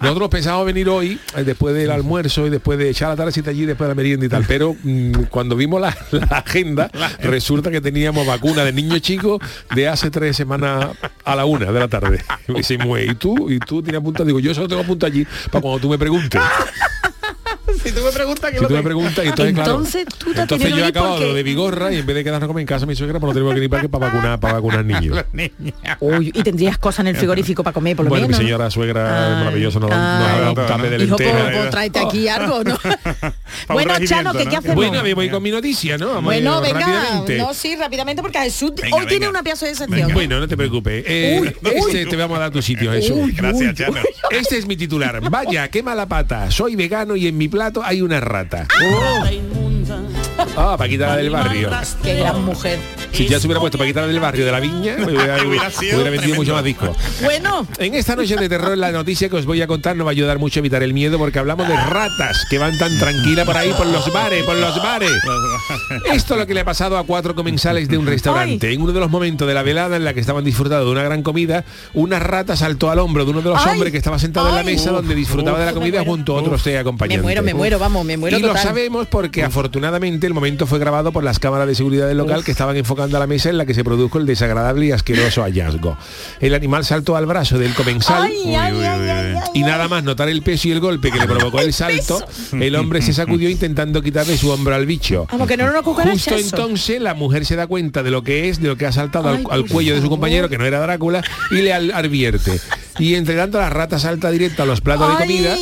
Nosotros pensábamos venir hoy, eh, después del almuerzo y después de echar la tardecita allí, después de la merienda y tal, pero mm, cuando vimos la, la agenda, resulta que teníamos vacuna de niño chico de hace tres semanas a la una de la tarde. Y me dice, "Mue, ¿y tú? ¿Y tú tienes punto? Digo, yo solo tengo punto allí para cuando tú me preguntes. Si tú me preguntas que Si tú me preguntas, y entonces, claro. Entonces, tú te has Entonces yo he que acabado porque- lo de Vigorra y en vez de quedarnos a comer en casa mi suegra, pues no tenemos que ir para, para vacunar, para vacunar niños. Uy, y tendrías cosas en el frigorífico para comer, por lo Bueno, mi menos. señora suegra maravillosa dado un tape de pues, pues, tráete aquí algo, ¿no? bueno, Chano, ¿qué, ¿qué hacemos? Bueno, me voy con mi noticia, ¿no? Vamos Bueno, venga, rápidamente. no, sí, rápidamente, porque Jesús Venga, hoy tiene una pieza de sección. Bueno, no te preocupes. Eh, Uy, este uy. te vamos a dar tu sitio, Jesús. Gracias, Chano. Este es mi titular. Vaya, qué mala pata. Soy vegano y en mi plato hay una rata. Ah, Paquita del barrio. Qué gran mujer. Si ya se hubiera puesto Paquita del barrio de la viña, me hubiera, Hubiera sido hubiera vendido mucho más discos. Bueno, En esta noche de terror la noticia que os voy a contar no va a ayudar mucho a evitar el miedo porque hablamos de ratas que van tan tranquilas por ahí por los bares, por los bares. Esto es lo que le ha pasado a cuatro comensales de un restaurante. En uno de los momentos de la velada en la que estaban disfrutando de una gran comida, una rata saltó al hombro de uno de los hombres que estaba sentado en la mesa donde disfrutaba de la comida junto a otros seis me acompañantes. muero, me muero, vamos, me muero y lo sabemos porque afortunadamente el momento fue grabado por las cámaras de seguridad del local que estaban enfocando a la mesa en la que se produjo el desagradable y asqueroso hallazgo. El animal saltó al brazo del comensal Ay, ay, ay, ay, ay, y nada más notar el peso y el golpe que le provocó el salto, el hombre se sacudió intentando quitarle su hombro al bicho. Que no era una Justo entonces la mujer se da cuenta de lo que es, de lo que ha saltado al, cuello de su compañero, que no era Drácula, y le al- advierte. Y entre tanto la rata salta directa a los platos de comida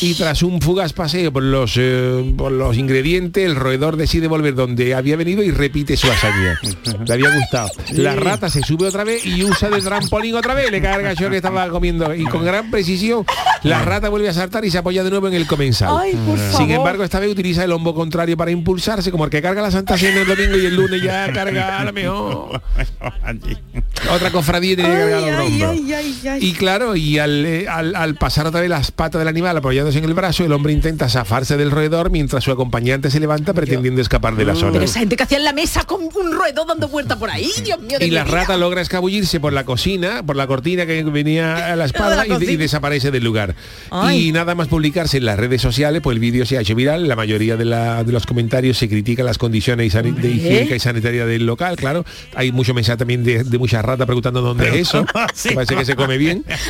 y tras un fugaz paseo por los, eh, por los ingredientes, el roedor decide volver donde había venido y repite su hazaña. Le había gustado. La rata se sube otra vez y usa de trampolín otra vez, le carga yo que estaba comiendo y con gran precisión la rata vuelve a saltar y se apoya de nuevo en el comensal. Ay, por Sin favor. embargo, esta vez utiliza el hombro contrario para impulsarse, como el que carga la Santa Cena el domingo y el lunes ya carga a lo mejor. Otra cofradía tiene que cargar los Ay, hombros. ay, ay, ay. Y claro, y al, eh, al- al pasar otra vez las patas del animal apoyándose en el brazo, el hombre intenta zafarse del roedor mientras su acompañante se levanta pretendiendo escapar de la zona. Pero esa gente que hacía en la mesa con un ruedo dando vuelta por ahí, Dios mío. de Y la vida. rata logra escabullirse por la cocina, por la cortina que venía a la espalda la y, desaparece del lugar. Ay. Y nada más publicarse en las redes sociales, pues el vídeo se ha hecho viral. La mayoría de, la- de los comentarios se critica las condiciones de higiénica y sanitaria del local, claro. Hay mucho mensaje también de, de mucha rata preguntando dónde es eso. Sí. Parece que se come bien.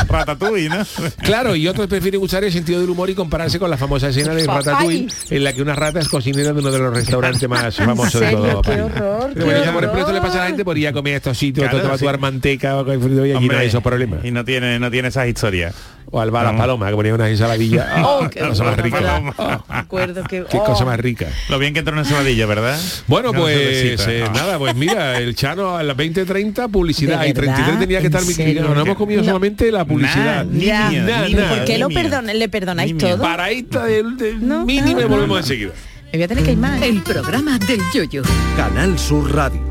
Ratatouille, ¿no? Claro, y otros prefieren usar el sentido del humor y compararse con la famosa escena de Ratatouille, en la que una rata es cocinera de uno de los restaurantes más famosos de todo Qué horror, Pero qué bueno, por ejemplo, esto le pasa a la gente por ir a comer a estos sitios, Claro, claro, sí. tomar manteca o con frito y no hay esos problemas. Y no tiene, no tiene esas historias. O al bar Las No. Palomas, que ponía unas ensaladillas. Oh, Ah, qué cosa más rica. acuerdo que... Qué oh. cosa más rica. Lo bien que entró una ensaladilla, ¿verdad? Bueno, Una pues eh, Ah. nada, pues mira, el Chano a las 20.30 publicidad ¿De y 33 verdad? tenía que estar ¿En mi? No hemos comido No. solamente la publicidad. Nah, Ya. Nada, niña, nada. ¿Por qué lo niña. perdon le perdonáis todo? Paraíta del, del No, mínimo y no, volvemos no. enseguida. Me voy a tener que ir más. El programa del yoyo. Canal Sur Radio.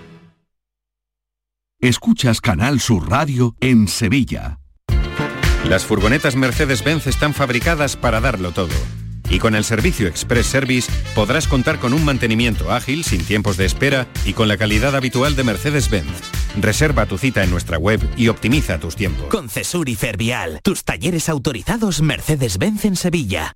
Escuchas Canal Sur Radio en Sevilla. Las furgonetas Mercedes-Benz están fabricadas para darlo todo. Y con el servicio Express Service podrás contar con un mantenimiento ágil, sin tiempos de espera y con la calidad habitual de Mercedes-Benz. Reserva tu cita en nuestra web y optimiza tus tiempos. Con Cesur y Fervial, tus talleres autorizados Mercedes-Benz en Sevilla.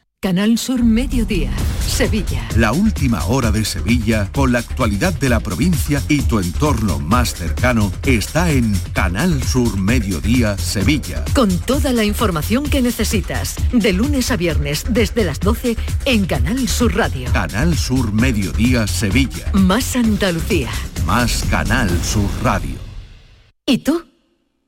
Canal Sur Mediodía, Sevilla. La última hora de Sevilla con la actualidad de la provincia y tu entorno más cercano está en Canal Sur Mediodía Sevilla. Con toda la información que necesitas, de lunes a viernes desde las 12 en Canal Sur Radio. Canal Sur Mediodía Sevilla. Más Andalucía. Más Canal Sur Radio. ¿Y tú?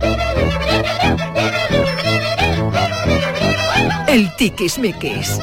Música El tiquismiquis.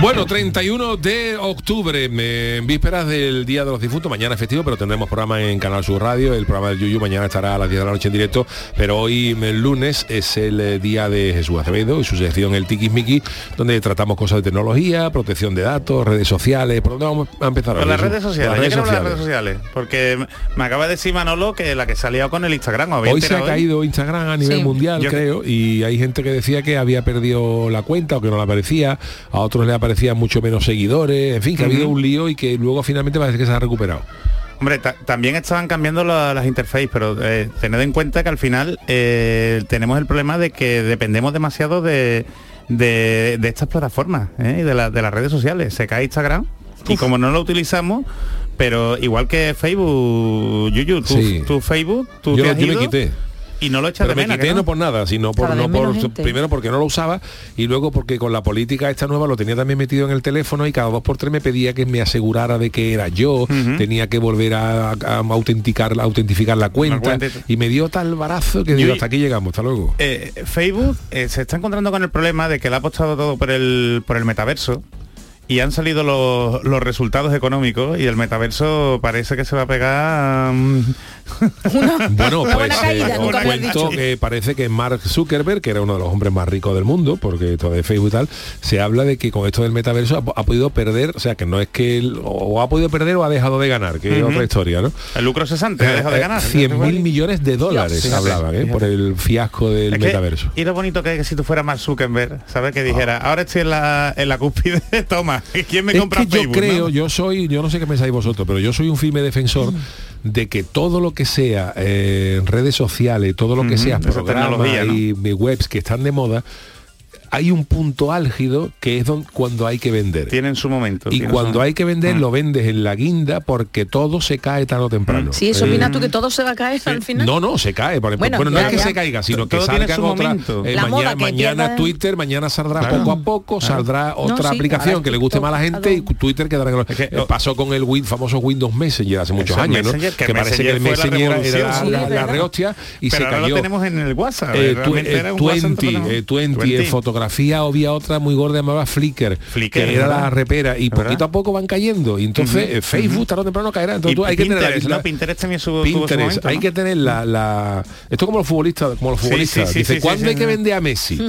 Bueno, 31 de octubre, en vísperas del Día de los Difuntos, mañana es festivo, pero tendremos programa en Canal Sur Radio, el programa del Yuyu mañana estará a las 10 de la noche en directo, pero hoy el lunes es el eh, día de Jesús Acevedo y su sección El Tiquismiquis, donde tratamos cosas de tecnología, protección de datos, redes sociales, ¿por dónde vamos a empezar? Con hoy, las redes sociales, las que no redes de las sociales. redes sociales, porque me acaba de decir Manolo que la que se ha liado con el Instagram. ¿os habéis Hoy se ha caído Instagram a nivel Sí. mundial, Yo- creo, y hay gente que decía que había perdido la cuenta o que no la aparecía, a otros le aparecían mucho menos seguidores, en fin, que ha habido un lío y que luego finalmente parece que se ha recuperado. Hombre, ta- también estaban cambiando la- las interfaces, pero eh, tened en cuenta que al final eh, tenemos el problema de que dependemos demasiado de, de- de estas plataformas ¿eh? y de, la- de las redes sociales. Se cae Instagram y como no lo utilizamos, pero igual que Facebook, Yuyu, tu, Sí. tu Facebook, tú Yo, te lo- has yo me quité. Y no lo echas Pero de me quité ¿que no? no? por nada, sino por, no por primero porque no lo usaba y luego porque con la política esta nueva lo tenía también metido en el teléfono y cada dos por tres me pedía que me asegurara de que era yo, tenía que volver a, a autenticar, a autentificar la cuenta, cuenta. y me dio tal barazo que digo, hasta aquí llegamos, hasta luego. Eh, Facebook eh, se está encontrando con el problema de que le ha apostado todo por el, por el metaverso y han salido los, los resultados económicos y el metaverso parece que se va a pegar... mm, Bueno, Una pues buena caída, eh, nunca os cuento que parece que Mark Zuckerberg, que era uno de los hombres más ricos del mundo, porque todo de Facebook y tal, se habla de que con esto del metaverso ha, ha podido perder, o sea, que no es que él o ha podido perder o ha dejado de ganar, que es otra historia, ¿no? El lucro cesante, ha dejado de ganar. 100 mil millones de dólares Dios. hablaban, ¿eh? Por el fiasco del Es que- metaverso. y lo bonito que es que si tú fueras Mark Zuckerberg, ¿sabes? Que dijera, ahora estoy en la, en la cúspide, toma, ¿quién me Es compra que yo creo, no? yo soy, yo no sé qué pensáis vosotros, pero yo soy un firme defensor de que todo lo que sea eh, redes sociales, todo lo que sea programas tecnología, ¿no? y y webs que están de moda, hay un punto álgido que es don- cuando hay que vender. Tienen su momento. Y cuando su- hay que vender, lo vendes en la guinda porque todo se cae tarde o temprano. Si eso Eh, opinas tú que todo se va a caer al final. no, no, se cae. Bueno, no ya, es que ya. se caiga, sino que Todo salgan su otra. momento. eh, La moda mañana que mañana Twitter, mañana saldrá Claro. poco a poco, Claro. saldrá otra sí, aplicación que le guste más a la gente y Twitter quedará en el- eh, pasó con el Win- famoso Windows Messenger hace muchos años, ¿no? Que que parece que el Messenger era, la, Sí, rehostia y Pero se ahora lo cayó. tenemos en el WhatsApp. Eh, realmente twe- era eh, un WhatsApp 20, totalmente- eh, 20, 20. en fotografía había otra muy gorda llamada Flickr, Flickr, que era ¿verdad? la repera y ¿verdad? poquito a poco van cayendo y entonces eh, Facebook tarde o temprano caerá entonces tú hay que tener la- Pinterest. Pinterest también su- tuvo su Pinterest, momento, hay ¿no? que tener la, la- esto como los futbolistas como los futbolistas sí, sí, dice sí, ¿cuándo hay que vender a Messi?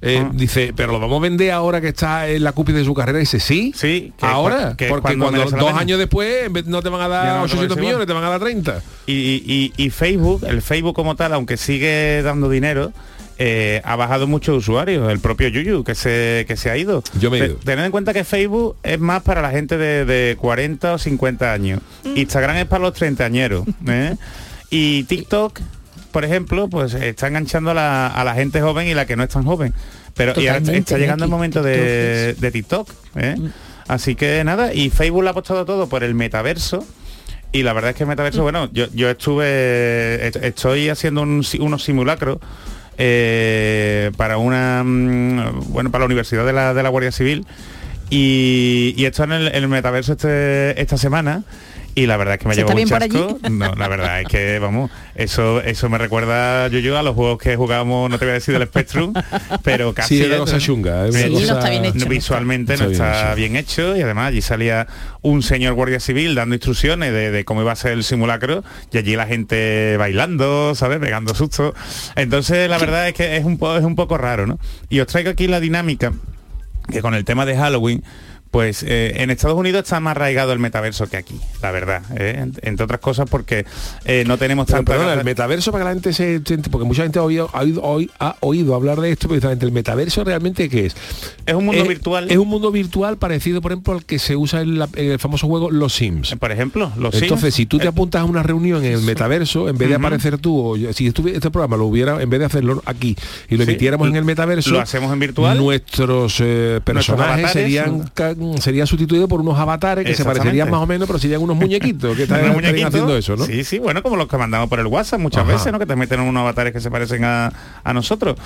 Eh, dice, pero lo vamos a vender ahora que está en la cúpide de su carrera. Y dice, sí, sí, ahora, que porque cuando cuando, dos pena. años después no te van a dar no te 800 parece millones, igual. te van a dar 30. Y, y- y Facebook, el Facebook como tal, aunque sigue dando dinero, eh, ha bajado muchos usuarios. El propio Yuyu, que se, que se ha ido. Yo me he ido. Tened en cuenta que Facebook es más para la gente de, de 40 o 50 años. Instagram es para los treintañeros. ¿eh? Y TikTok, por ejemplo, pues está enganchando a la, a la gente joven y la que no es tan joven. Pero y ahora Totalmente, está llegando el momento de, de TikTok. ¿eh? Así que nada, y Facebook lo ha apostado todo por el metaverso. Y la verdad es que el metaverso, bueno, yo, yo estuve, est- estoy haciendo un si- unos simulacros eh, para una, mm, bueno, para la Universidad de la, de la Guardia Civil. Y, y el, en el metaverso este, esta semana y la verdad es que me ¿Se llevo está un bien por allí? chasco. No, la verdad es que, vamos, eso eso me recuerda yo yo a los juegos que jugamos, no te voy a decir del Spectrum, pero casi Sí, ¿eh? cosa chunga, es una Sí, cosa- no está bien hecho, no Visualmente no está. bien bien, hecho y además allí salía un señor guardia civil dando instrucciones de, de cómo iba a ser el simulacro y allí la gente bailando, ¿sabes? Pegando sustos. Entonces la verdad es que es un, po- es un poco raro, ¿no? Y os traigo aquí la dinámica que con el tema de Halloween pues eh, en Estados Unidos está más arraigado el metaverso que aquí, la verdad. ¿eh? En- Entre otras cosas porque eh, no tenemos Pero, tanta... perdona, el metaverso para que la gente se porque mucha gente ha oído, ha oído, ha oído hablar de esto, precisamente el metaverso realmente qué es? Es un mundo virtual. Es un mundo virtual parecido, por ejemplo, al que se usa en, la- en el famoso juego Los Sims. Por ejemplo, los Sims. Entonces, si tú te apuntas a una reunión en el metaverso, en vez de aparecer tú, o yo- si estuviera este programa lo hubiera, en vez de hacerlo aquí y lo Sí, emitiéramos en el metaverso, lo hacemos en virtual. Nuestros personajes serían serían sustituidos por unos avatares que se parecerían más o menos, pero serían unos muñequitos que están, haciendo eso, ¿no? Sí, sí, bueno, como los que mandamos por el WhatsApp muchas Ajá. veces, ¿no? Que te meten unos avatares que se parecen a, a nosotros.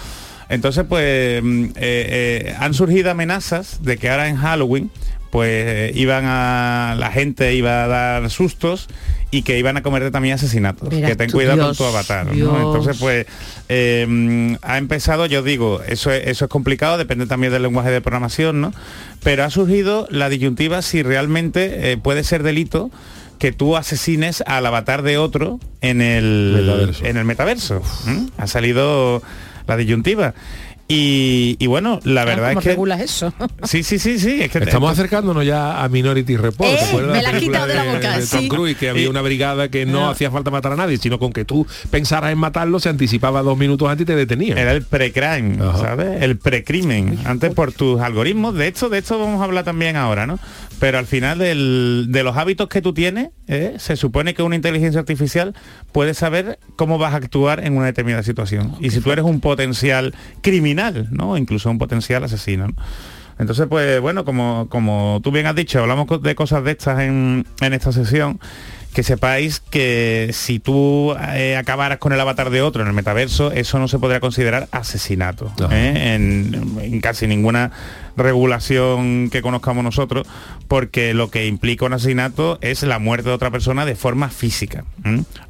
Entonces, pues mm, eh, eh, han surgido amenazas de que ahora en Halloween pues eh, iban a la gente iba a dar sustos y que iban a cometer también asesinatos. Verás que ten cuidado Dios, con tu avatar. ¿no? Entonces, pues eh, mm, ha empezado, yo digo, eso es, eso es complicado, depende también del lenguaje de programación, ¿no? Pero ha surgido la disyuntiva si realmente eh, puede ser delito que tú asesines al avatar de otro en el Metaverso. en el metaverso. Ha salido la disyuntiva. Y, y bueno, la verdad ¿Cómo es que regulas eso? sí, sí, sí, sí, es que Estamos acercándonos ya a Minority Report. Eh, ¿te acuerdas me la has película quitado de la boca, Tom sí. Cruise, que había Y- una brigada que no No. hacía falta matar a nadie, sino con que tú pensaras en matarlo, se anticipaba dos minutos antes y te detenían. Era el pre-crime. ¿sabes? El precrimen. Antes por tus algoritmos. De esto, de esto vamos a hablar también ahora, ¿no? Pero al final del- de los hábitos que tú tienes, ¿eh? se supone que una inteligencia artificial puede saber cómo vas a actuar en una determinada situación. Y si tú eres un potencial criminal, ¿no? Incluso un potencial asesino. ¿no? Entonces, pues bueno, como, como tú bien has dicho, hablamos de cosas de estas en, en esta sesión, que sepáis que si tú eh, acabaras con el avatar de otro en el metaverso, eso no se podría considerar asesinato. ¿eh? en, en casi ninguna regulación que conozcamos nosotros, porque lo que implica un asesinato es la muerte de otra persona de forma física.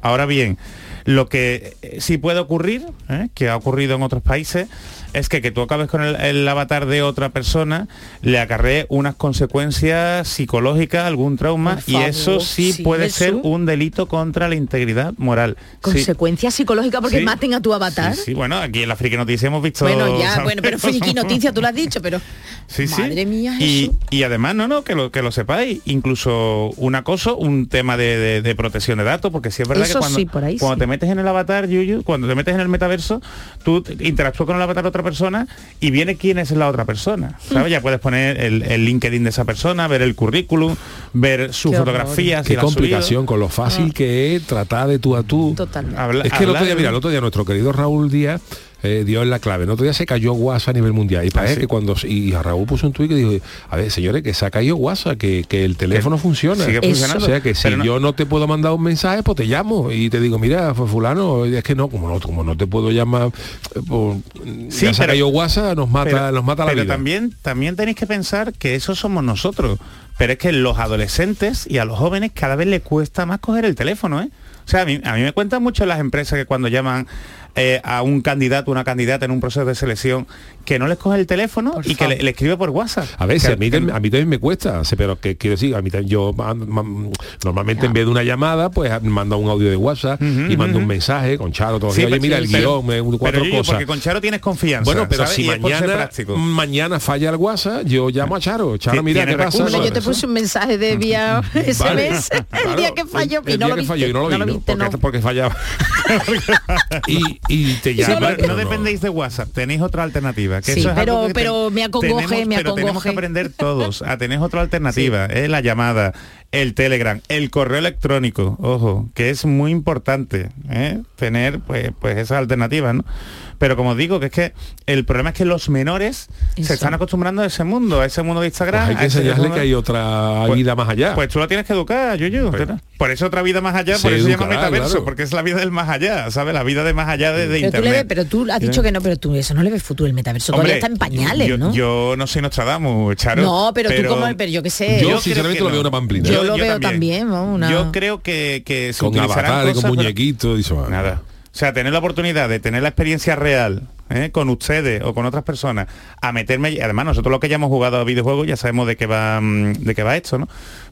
Ahora bien, lo que eh, sí puede ocurrir, ¿eh? que ha ocurrido en otros países, es que que tú acabes con el, el avatar de otra persona le acarree unas consecuencias psicológicas, algún trauma, y eso sí, sí, puede ser un delito contra la integridad moral. Sí. Consecuencias psicológicas porque Sí. maten a tu avatar. Sí, bueno, aquí en la Friki Noticia hemos visto... Bueno, ya, ¿sabes? bueno, pero friki noticia, tú lo has dicho, pero Sí, sí. madre mía, y, y además, no, no, que lo, que lo sepáis, incluso un acoso, un tema de, de- de protección de datos, porque sí es verdad Eso que cuando, por ahí cuando te metes en el avatar, Yuyu, cuando te metes en el metaverso, tú te- interactúas con el avatar de otra persona y viene quién es la otra persona. ¿Sabes? Ya puedes poner el, el LinkedIn de esa persona, ver el currículum, ver sus Qué fotografías. Qué complicación con lo fácil que es tratar de tú a tú. Totalmente. Habla- Es que el otro día, mira, el otro día nuestro querido Raúl Díaz eh, dio en la clave. El otro día se cayó WhatsApp a nivel mundial. Y parece Ah, sí. que cuando y a Raúl puso un tuit que dijo, a ver, señores, que se ha caído WhatsApp, que, que el teléfono funciona. sigue funcionando. O sea que si no- yo no te puedo mandar un mensaje, pues te llamo y te digo, mira, fue fulano, es que no, como no, como no te puedo llamar, eh, pues, Sí, ya se ha pero- caído WhatsApp, nos mata, pero, nos mata la pero vida. también también tenéis que pensar que eso somos nosotros pero es que los adolescentes y a los jóvenes cada vez les cuesta más coger el teléfono ¿eh? o sea a mí, a mí me cuentan mucho las empresas que cuando llaman eh, a un candidato, una candidata en un proceso de selección que no les coge el teléfono y que le, escribe por WhatsApp. A ver, si a, mí, a mí también me cuesta, pero que quiero decir, a mí también, yo normalmente en vez de una llamada, pues mando un audio de WhatsApp y mando un mensaje con Charo todo Oye, mira el guion, cuatro cosas. Porque con Charo tienes confianza. Bueno, pero si mañana, mañana falla el WhatsApp, yo llamo a Charo. Charo, mira qué pasa. yo te puse un mensaje de vía SMS el día que falló y no lo viste. porque, fallaba. y, te llama. no, dependéis de WhatsApp, tenéis otra alternativa. Que eso es pero, pero me acongoje, me Pero tenemos que aprender todos a tener otra alternativa, es la llamada, el Telegram, el correo electrónico, ojo, que es muy importante ¿eh? tener pues, pues esas alternativas, ¿no? Pero como digo, que es que el problema es que los menores se están acostumbrando a ese mundo, a ese mundo de Instagram. Pues hay que enseñarle que hay otra pues, vida más allá. Pues tú lo tienes que educar, Yuyu. Pues, por eso otra vida más allá, por eso se llama metaverso, porque es la vida del más allá, ¿sabes? La vida de más allá de, pero Internet. Tú pero tú has dicho que no, pero tú eso no le ves futuro el metaverso. Todavía está en pañales, yo, ¿no? Yo no soy Nostradamus, Charo. No, pero, tú como, pero yo qué sé. Yo, sinceramente lo veo una pamplina. Yo, lo veo también, Yo creo que, que se con avatares, con muñequitos y eso. Nada. O sea, tener la oportunidad de tener la experiencia real ¿eh? con ustedes o con otras personas a meterme además nosotros los que ya hemos jugado a videojuegos ya sabemos de qué va mm, de qué va esto no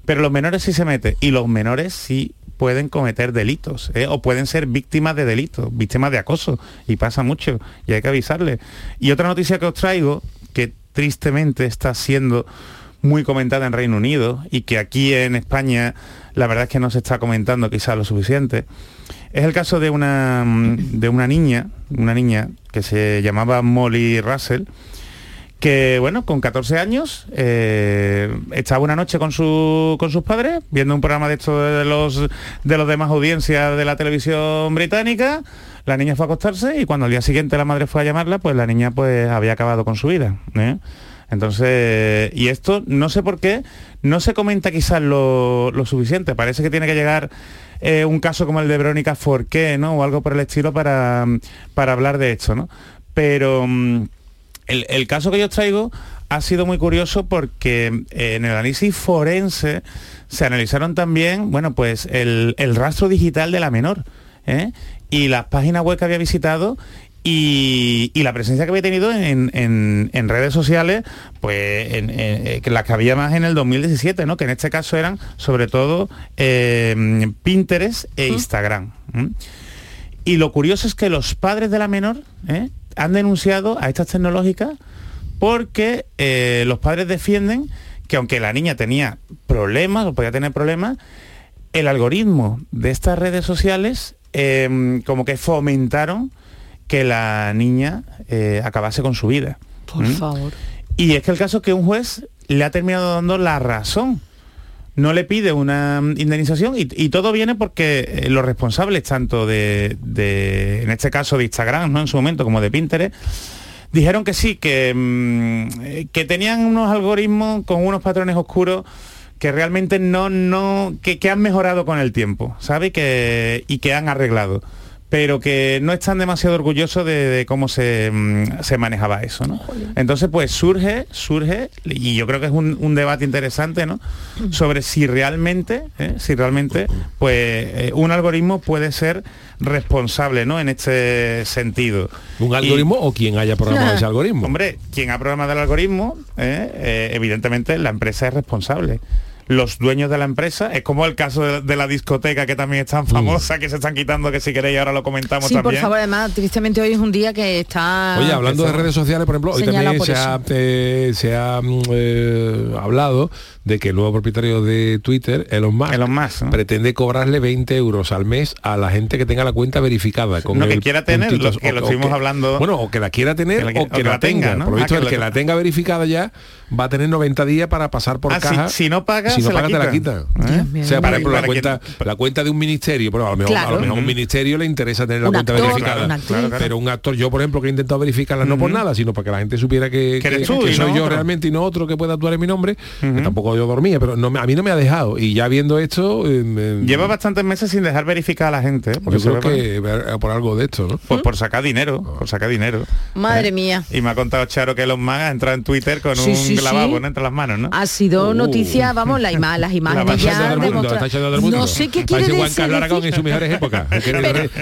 pero los menores sí se meten y los menores sí pueden cometer delitos ¿eh? o pueden ser víctimas de delitos víctimas de acoso y pasa mucho y hay que avisarles y otra noticia que os traigo que tristemente está siendo muy comentada en Reino Unido y que aquí en España la verdad es que no se está comentando quizás lo suficiente es el caso de una, de una niña, una niña que se llamaba Molly Russell, que bueno, con 14 años eh, estaba una noche con, su, con sus padres viendo un programa de esto de los, de los demás audiencias de la televisión británica. La niña fue a acostarse y cuando al día siguiente la madre fue a llamarla, pues la niña pues había acabado con su vida. ¿eh? Entonces, y esto no sé por qué, no se comenta quizás lo, lo suficiente. Parece que tiene que llegar eh, un caso como el de Verónica Forqué, ¿no? O algo por el estilo para, para hablar de esto, ¿no? Pero mm, el, caso que yo traigo ha sido muy curioso porque eh, en el análisis forense se analizaron también, bueno, pues el, rastro digital de la menor. ¿eh? y las páginas web que había visitado y, la presencia que había tenido en, redes sociales, pues en, eh, las que había más en el 2017, ¿no? que en este caso eran sobre todo eh, Pinterest e Instagram. Y lo curioso es que los padres de la menor ¿eh? han denunciado a estas tecnológicas porque los padres defienden que aunque la niña tenía problemas o podía tener problemas, el algoritmo de estas redes sociales como que fomentaron que la niña eh, acabase con su vida. Por ¿Mm? favor. Y es que el caso es que un juez le ha terminado dando la razón. No le pide una indemnización y, todo viene porque eh, los responsables, tanto de, en este caso de Instagram, ¿no? En su momento, como de Pinterest, dijeron que sí, que, mm, que tenían unos algoritmos con unos patrones oscuros que realmente no, no, que, han mejorado con el tiempo, ¿sabe? Que, y que han arreglado pero que no están demasiado orgullosos de, cómo mm, se, manejaba eso, ¿no? Entonces, pues surge, surge, y yo creo que es un, debate interesante, ¿no? Sobre si realmente, ¿eh? si realmente, pues eh, un algoritmo puede ser responsable, ¿no? En este sentido. ¿Un algoritmo o quien haya programado ese algoritmo? Hombre, quien ha programado el algoritmo, ¿eh? evidentemente la empresa es responsable los dueños de la empresa. Es como el caso de, la discoteca que también es tan mm. famosa, que se están quitando, que si queréis ahora lo comentamos sí, también. por favor, además, tristemente hoy es un día que está... Oye, hablando de redes sociales, por ejemplo, hoy también se ha, eh, se ha, mm, eh, hablado de que el nuevo propietario de Twitter, Elon Musk, Elon Musk pretende cobrarle 20 euros al mes a la gente que tenga la cuenta verificada. Con no, que quiera tener, lo, que lo estuvimos hablando... Bueno, o que la quiera tener o que, la, tenga. Por lo visto, ah, el que, la tenga verificada ya va a tener 90 días para pasar por ah, caja. Si, no paga, si no paga, te la quita. ¿Eh? O sea, por ejemplo, la cuenta, la cuenta de un ministerio, pero a lo mejor, a lo mejor un ministerio le interesa tener la cuenta verificada. pero un actor, yo por ejemplo, que he intentado verificarla no por nada, sino para que la gente supiera que, que, soy yo realmente y no otro que pueda actuar en mi nombre, que tampoco yo dormía, pero no a mí no me ha dejado. Y ya viendo esto... Eh, Lleva bastantes meses sin dejar verificar a la gente. ¿eh? yo creo que por algo de esto, ¿no? Pues por sacar dinero, por sacar dinero. Madre ¿Eh? mía. Y me ha contado Charo que los magas entra en Twitter con un lavabo entre las manos, ¿no? Ha sido uh. noticia, vamos, la ima- las La imágenes ya. No sé qué quiere Parece Juan decir. Carlos Aragón en sus mejores épocas.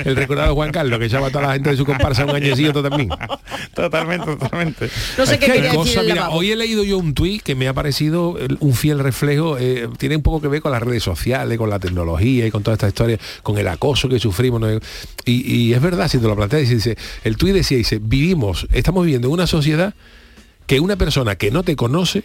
El, recordado Juan Carlos, que echaba a toda la gente de su comparsa un añecillo también. Totalmente, totalmente. No sé Es qué quería decir mira, hoy he leído yo un tuit que me ha parecido un fiel reflejo, eh, tiene un poco que ver con las redes sociales, con la tecnología y con toda esta historia, con el acoso que sufrimos. ¿no? Y, y es verdad, si te lo planteas, dice, dice, el tuit decía, dice, vivimos, estamos viviendo en una sociedad que una persona que no te conoce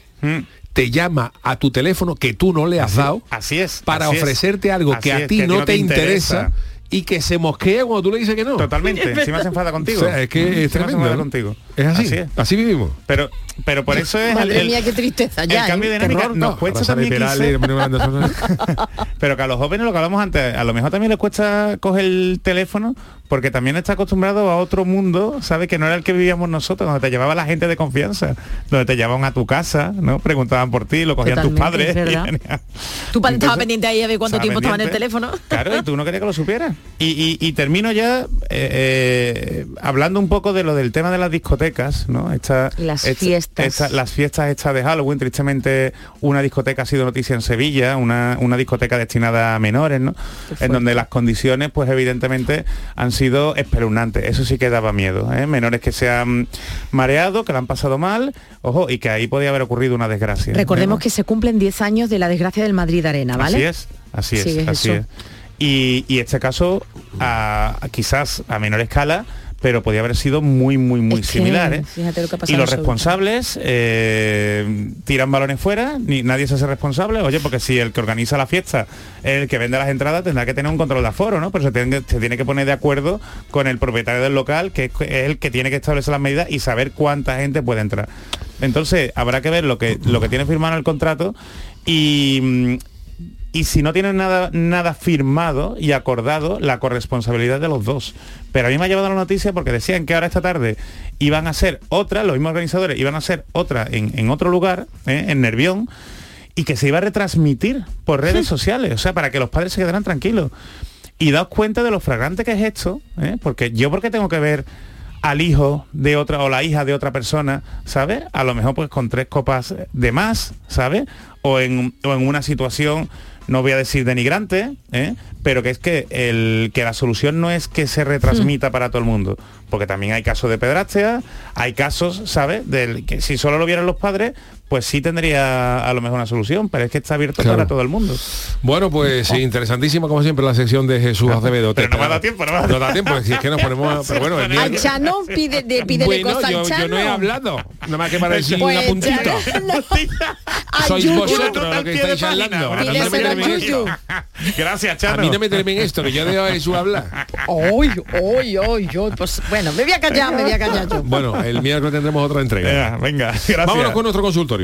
te llama a tu teléfono que tú no le has Así- dado así es, para así es. ofrecerte algo que a es, ti que no, te interesa, y que se mosquea cuando tú le dices que no. Totalmente, encima se enfada contigo. O sea, es que es Encima se tremendo. enfada ¿no? contigo. Es así, Así vivimos. Pero, pero por eso es el, Madre el- mía, qué tristeza ya. el cambio ¿eh? de dinámica Terror, nos no. cuesta también pero que a los jóvenes lo que hablamos antes, a lo mejor también les cuesta coger el teléfono porque también está acostumbrado a otro mundo, ¿sabes? Que no era el que vivíamos nosotros, donde te llevaba la gente de confianza, donde te llevaban a tu casa, ¿no? Preguntaban por ti, lo cogían tus padres. venían. Tú estabas pendiente ahí a ver cuánto tiempo estaba en el pendiente. teléfono. Claro, y tú no querías que lo supieras. Y, y- y termino ya eh, eh, hablando un poco de lo del tema de las discotecas, ¿no? Esta, Las esta- fiestas. esta- las fiestas estas de Halloween, tristemente una discoteca ha sido noticia en Sevilla, una, una discoteca destinada a menores, ¿no? En donde las condiciones, pues evidentemente, han sido espeluznantes. Eso sí que daba miedo. ¿eh? Menores que se han mareado, que lo han pasado mal, ojo, y que ahí podía haber ocurrido una desgracia. ¿eh? Recordemos que se cumplen 10 años de la desgracia del Madrid Arena, ¿vale? Así es, así es, Sí, es así eso. es. Y, y este caso, a- a quizás a menor escala, pero podía haber sido muy, muy, muy Es que, similar. ¿eh? fíjate lo que ha Y los responsables eh, tiran balones fuera, ni nadie se hace responsable. Oye, porque si el que organiza la fiesta es el que vende las entradas, tendrá que tener un control de aforo, ¿no? Pero se tiene, que- se tiene que poner de acuerdo con el propietario del local, que es el que tiene que establecer las medidas y saber cuánta gente puede entrar. Entonces, habrá que ver lo que, lo que tiene firmado en el contrato y, mm, y si no tienen nada, nada firmado y acordado, la corresponsabilidad de los dos. Pero a mí me ha llevado la noticia porque decían que ahora esta tarde iban a hacer otra, los mismos organizadores iban a hacer otra en, en otro lugar, ¿eh? en Nervión, y que se iba a retransmitir por redes sociales, o sea, para que los padres se quedaran tranquilos. Y daos cuenta de lo fragrante que es esto, ¿eh? porque yo porque tengo que ver al hijo de otra o la hija de otra persona, ¿sabes? A lo mejor pues con tres copas de más, ¿sabes? O en, o en una situación, no voy a decir denigrante, ¿eh? pero que es que, el, que la solución no es que se retransmita para todo el mundo, porque también hay casos de pedrastea, hay casos, ¿sabes? Del que si solo lo vieran los padres, pues sí tendría a lo mejor una solución, pero es que está abierto Claro. para todo el mundo. Bueno, pues sí, interesantísima como siempre la sección de Jesús Acevedo. Pero no me ha dado tiempo, no me ha dado No da tiempo, si es que nos ponemos a- pero bueno, el Al Chano pide, de, pídele Bueno, cosas yo, no he hablado, nada más que para decir Pues, una puntita. Sois Yuyu. vosotros los que estáis hablando. A mí no me a. Gracias, A Chano. mí no me en esto, que yo dejo a Jesús hablar. Uy, uy, uy, uy. Pues bueno, me voy a callar, me voy a callar yo. Bueno, el miércoles tendremos otra entrega. Venga, venga, gracias. Vámonos con nuestro consultorio.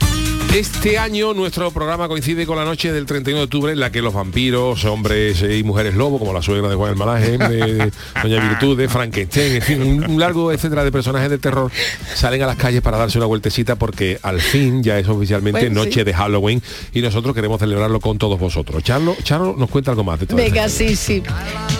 Este año nuestro programa coincide con la noche del 31 de octubre en la que los vampiros, hombres y mujeres lobo, como la suegra de Juan el Malaje, de Doña Virtud, de Frankenstein, en fin, un, largo etcétera de personajes de terror salen a las calles para darse una vueltecita porque al fin ya es oficialmente Bueno, sí. noche de Halloween y nosotros queremos celebrarlo con todos vosotros. Charlo, Charlo nos cuenta algo más de todo Venga, sí, sí.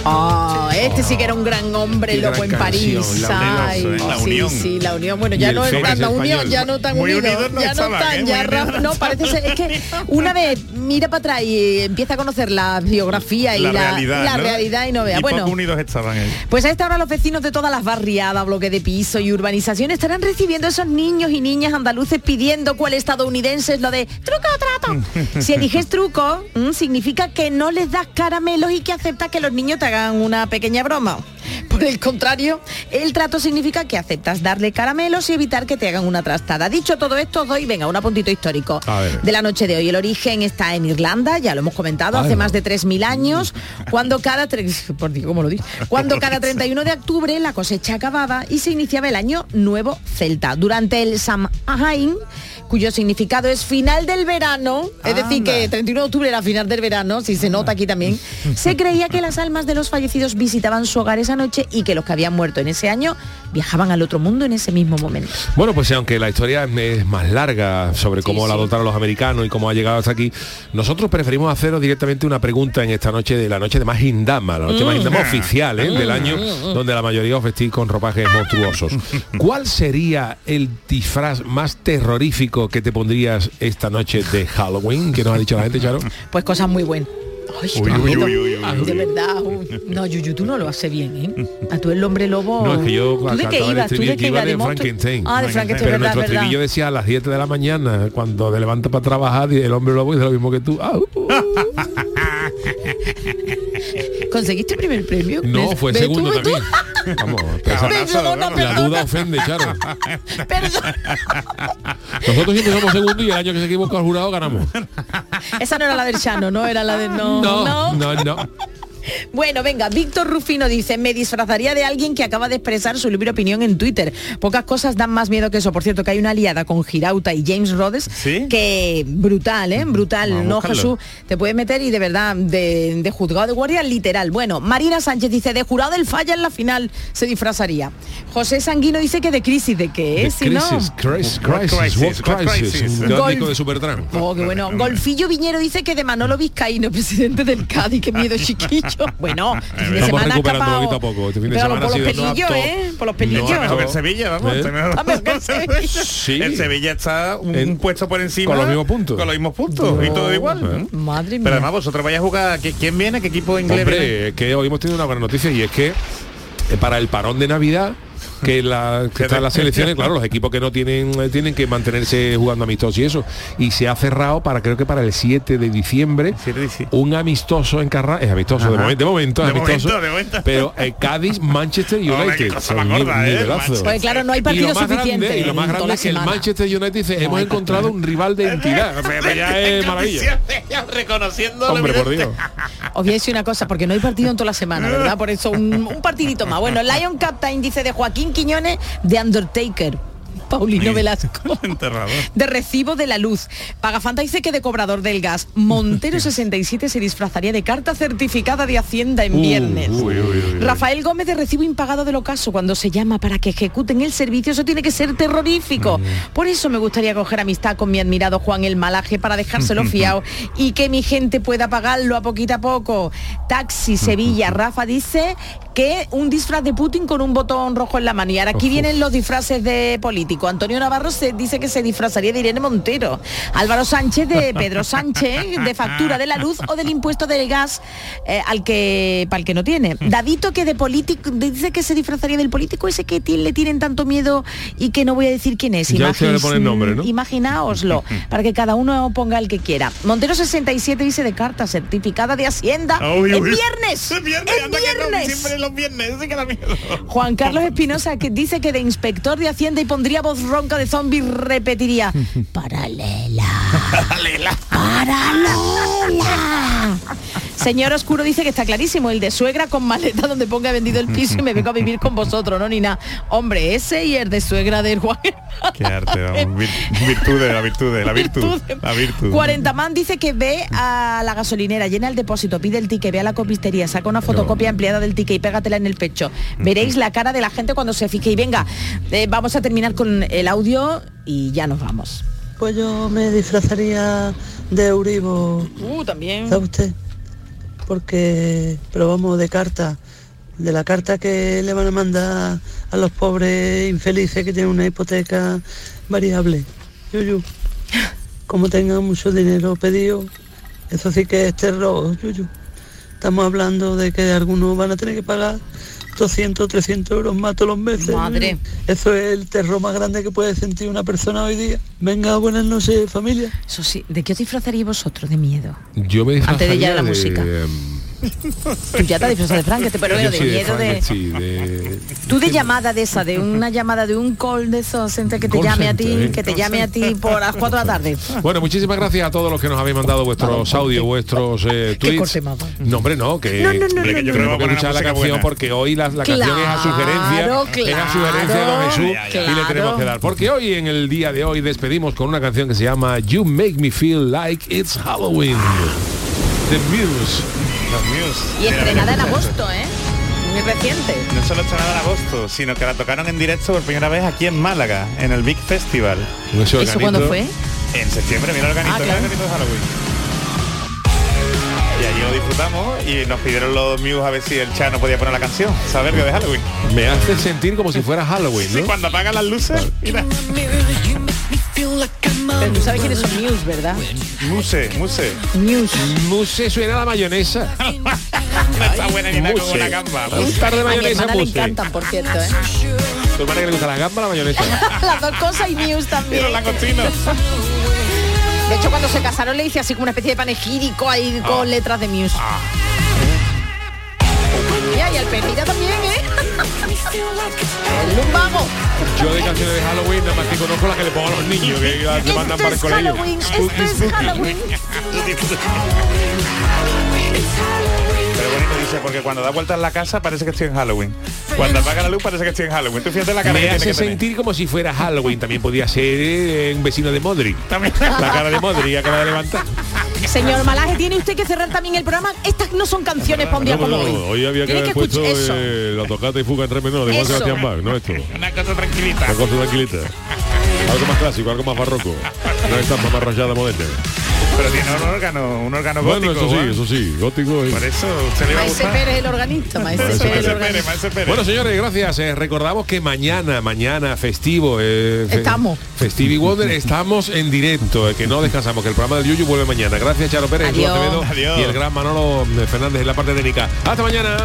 Oh, este sí que era un gran hombre, loco gran en París. canción, la Ay, unión, ¿eh? La sí, unión. sí, la unión. Bueno, ya no la unión, ya no están Muy unidos, unidos no ya no están, ¿eh? ya No, parece ser, es que una vez mira para atrás y empieza a conocer la biografía y la, realidad, la ¿no? realidad y no vea. Y bueno, unidos estaban ellos. pues a esta hora los vecinos de todas las barriadas, bloques de piso y urbanización estarán recibiendo a esos niños y niñas andaluces pidiendo cuál estadounidense es lo de truco o trato. Si eliges truco, mm, significa que no les das caramelos y que aceptas que los niños te hagan una pequeña broma. Por el contrario, el trato significa que aceptas darle caramelos y evitar que te hagan una trastada. Dicho todo esto, doy, venga, un apuntito histórico de la noche de hoy. El origen está en Irlanda, ya lo hemos comentado, Ay, hace no. más de 3.000 años, cuando cada, por Dios, ¿cómo lo digo? Cuando cada 31 de octubre la cosecha acababa y se iniciaba el año nuevo celta. Durante el Samhain, cuyo significado es final del verano, es decir, que 31 de octubre era final del verano, si se nota aquí también, se creía que las almas de los fallecidos visitaban su hogar esa noche y que los que habían muerto en ese año viajaban al otro mundo en ese mismo momento. Bueno, pues aunque la historia es más larga sobre cómo la adoptaron los americanos y cómo ha llegado hasta aquí, nosotros preferimos haceros directamente una pregunta en esta noche de la noche de más indama, la noche más indama mm. oficial ¿eh? del año, mm. donde la mayoría os vestís con ropajes monstruosos. ¿Cuál sería el disfraz más terrorífico que te pondrías esta noche de Halloween? Que nos ha dicho la gente, Charo. Pues cosas muy buenas. de verdad, no, Yuyu, tú no lo haces bien, ¿eh? A tú el hombre lobo. No, es que yo ¿Tú de qué ibas? ¿Tú de qué ibas? De Frankenstein. Ah, de Frankenstein, Pero nuestro estribillo decía a las 7 de la mañana, cuando te levantas para trabajar y el hombre lobo dice lo mismo que tú. Ah, uh, uh. ¿Conseguiste el primer premio? No, fue el segundo también. Vamos, la duda ofende, Charo. Nosotros siempre somos segundo y el año que se equivocó al jurado ganamos. Esa no era la del Chano, ¿no? Era la de no. No, no, no. Bueno, venga, Víctor Rufino dice, me disfrazaría de alguien que acaba de expresar su libre opinión en Twitter. Pocas cosas dan más miedo que eso. Por cierto, que hay una aliada con Girauta y James Rhodes que brutal, ¿eh? Brutal. no, Jesús, te puede meter y de verdad, de, juzgado de guardia, literal. Bueno, Marina Sánchez dice, de jurado el falla en la final se disfrazaría. José Sanguino dice que de crisis, ¿de qué es? Si no... crisis, crisis, crisis, de Supertramp. Oh, qué bueno. Golfillo Viñero dice que de Manolo Vizcaíno, presidente del Cádiz, que miedo chiquillo. Bueno, fin de semana recuperando poquito a poco. Este fin de semana por, los pelillos, ¿eh? Por los pelillos. No, el Sevilla, vamos. ¿Eh? Sí. El Sevilla está un, puesto por encima. Con los mismos puntos. Con los mismos puntos. Y todo igual. Madre mía. Pero además vosotros vais a jugar. ¿Quién viene? ¿Qué equipo inglés Hombre, es que hoy hemos tenido una buena noticia y es que eh, para el parón de Navidad que, la, que están las selecciones, claro, los equipos que no tienen eh, tienen que mantenerse jugando amistosos y eso. Y se ha cerrado para creo que para el 7 de diciembre un amistoso en Carra, es amistoso de momento, de momento, amistoso, pero el eh, Cádiz Manchester United. ¿eh? pues claro, no hay partido suficiente. y lo más grande es que el Manchester United dice, hemos encontrado un rival de entidad. ya es maravilla. Reconociendo Hombre, por Dios. Os voy a decir una cosa, porque no hay partido en toda la semana, ¿verdad? Por eso un, un partidito más. Bueno, Lion Captain dice de Joaquín Quiñones de Undertaker. Paulino Velasco. De recibo de la luz. Pagafanta dice que de cobrador del gas. Montero 67 se disfrazaría de carta certificada de Hacienda en uh, viernes. Rafael Gómez de recibo impagado del ocaso. Cuando se llama para que ejecuten el servicio, eso tiene que ser terrorífico. Mm. Por eso me gustaría coger amistad con mi admirado Juan el Malaje para dejárselo fiado y que mi gente pueda pagarlo a poquito a poco. Taxi Sevilla. Rafa dice que un disfraz de Putin con un botón rojo en la mano. Y ahora aquí vienen los disfraces de político. Antonio Navarro se dice que se disfrazaría de Irene Montero. Álvaro Sánchez de Pedro Sánchez, de factura de la luz o del impuesto del gas eh, al que para el que no tiene. Dadito que de político dice que se disfrazaría del político ese que le tienen tanto miedo y que no voy a decir quién es. Imaginaoslo, para que cada uno ponga el que quiera. Montero 67 dice de carta certificada de Hacienda. el viernes. El viernes los viernes, Juan Carlos Espinosa que dice que de inspector de Hacienda y pondría voz ronca de zombie repetiría paralela. paralela. Paralela. Señor Oscuro dice que está clarísimo, el de suegra con maleta donde ponga vendido el piso y me vengo a vivir con vosotros, no ni nada. Hombre, ese y el de suegra del Juan. Qué arte, virtud de la virtud de la virtud. La virtud. 40 man dice que ve a la gasolinera, llena el depósito, pide el ticket, ve a la copistería, saca una fotocopia ampliada del ticket y pégatela en el pecho. Veréis la cara de la gente cuando se fije. Y venga, eh, vamos a terminar con el audio y ya nos vamos. Pues yo me disfrazaría de Euribo. Uh, también. ¿Sabe usted? Porque probamos de carta, de la carta que le van a mandar a los pobres infelices que tienen una hipoteca variable. Yuyu, como tengan mucho dinero pedido, eso sí que es terror, Yuyu. Estamos hablando de que algunos van a tener que pagar 200, 300 euros más todos los meses. Madre. Eso es el terror más grande que puede sentir una persona hoy día. Venga, buenas noches, familia. Eso sí, ¿de qué os disfrazaríais vosotros de miedo? Yo me disfrazaría Antes de ya la música. Em, Tú ya te has disfrazado de Frankenstein, pero bueno, Yo de miedo de... Frankenstein, sí, de- Tú de llamada de esa, de una llamada de un call de esos, entre que te Call llame a center, ti, ¿eh? que te llame a ti por las 4 de la tarde. Bueno, muchísimas gracias a todos los que nos habéis mandado vuestros audios, vuestros eh, ¿Qué tweets. No, hombre, no, que, No, no, no, que yo creo que a escuchar la canción buena. porque hoy la, la canción es a sugerencia, Claro, es a sugerencia de don Jesús claro. y le tenemos que dar. Porque hoy en el día de hoy despedimos con una canción que se llama You Make Me Feel Like It's Halloween. The Muse. Y estrenada en agosto, ¿eh? Muy reciente. No solo estrenada en agosto, sino que la tocaron en directo por primera vez aquí en Málaga, en el Big Festival. ¿Eso ¿Eso cuándo fue? En septiembre, mira el organito, Ah, mira el claro. organito de Halloween. Y allí lo disfrutamos y nos pidieron los Muse a ver si el Chano podía poner la canción, saber que de Halloween. Me hace sentir como si fuera Halloween, Sí, ¿no? cuando apagan las luces, mira. Pero tú sabes quiénes son Muse, ¿verdad? Muse, Muse. Muse. Muse suena a la mayonesa. No está buena ni nada como una gamba. Un par de A mi mayonesa le Muse. encantan, por cierto, ¿eh? ¿Tu hermana que le gusta la gamba o la mayonesa? Las dos cosas y Muse también. Pero langostinos. De hecho, cuando se casaron le hice así como una especie de panegírico ahí con letras de Muse. Mira, y al Pepita también, ¿eh? Lumbago. Yo de canciones de Halloween nada más que conozco la que le pongo a los niños que ya se mandan para el colegio. Halloween, Spooky, esto es spooky. Halloween. Pero bonito dice, porque cuando da vueltas la casa parece que estoy en Halloween. Cuando apaga la luz parece que estoy en Halloween. Tú fíjate la cara Me que tiene hace que tener. sentir como si fuera Halloween. También podía ser eh, un vecino de Modric. También. La cara de Modric acaba de levantar. Señor Malaje, tiene usted que cerrar también el programa. Estas no son canciones para un día No, como no, hoy. hoy había que haber que puesto eh, la tocata y fuga en re menor de Juan. Sebastián Bach, no esto. Una cosa tranquilita. Una cosa tranquilita. Algo más clásico, algo más barroco. No esta más rayada moderna. Pero tiene un órgano, un órgano Bueno, gótico. eso sí, eso sí, gótico. y- Por eso usted le va a Maese gustar. Pérez el organista, Maese Pérez el Pérez, organista. Maese Pérez. Bueno, señores, gracias. Eh, recordamos que mañana, mañana festivo, eh, fe- Estamos. Festivi Wonder, estamos en directo, eh, que no descansamos, que el programa del Yuyu vuelve mañana. Gracias, Charo Pérez, Adiós. Adiós. y el gran Manolo Fernández en la parte técnica. Hasta mañana.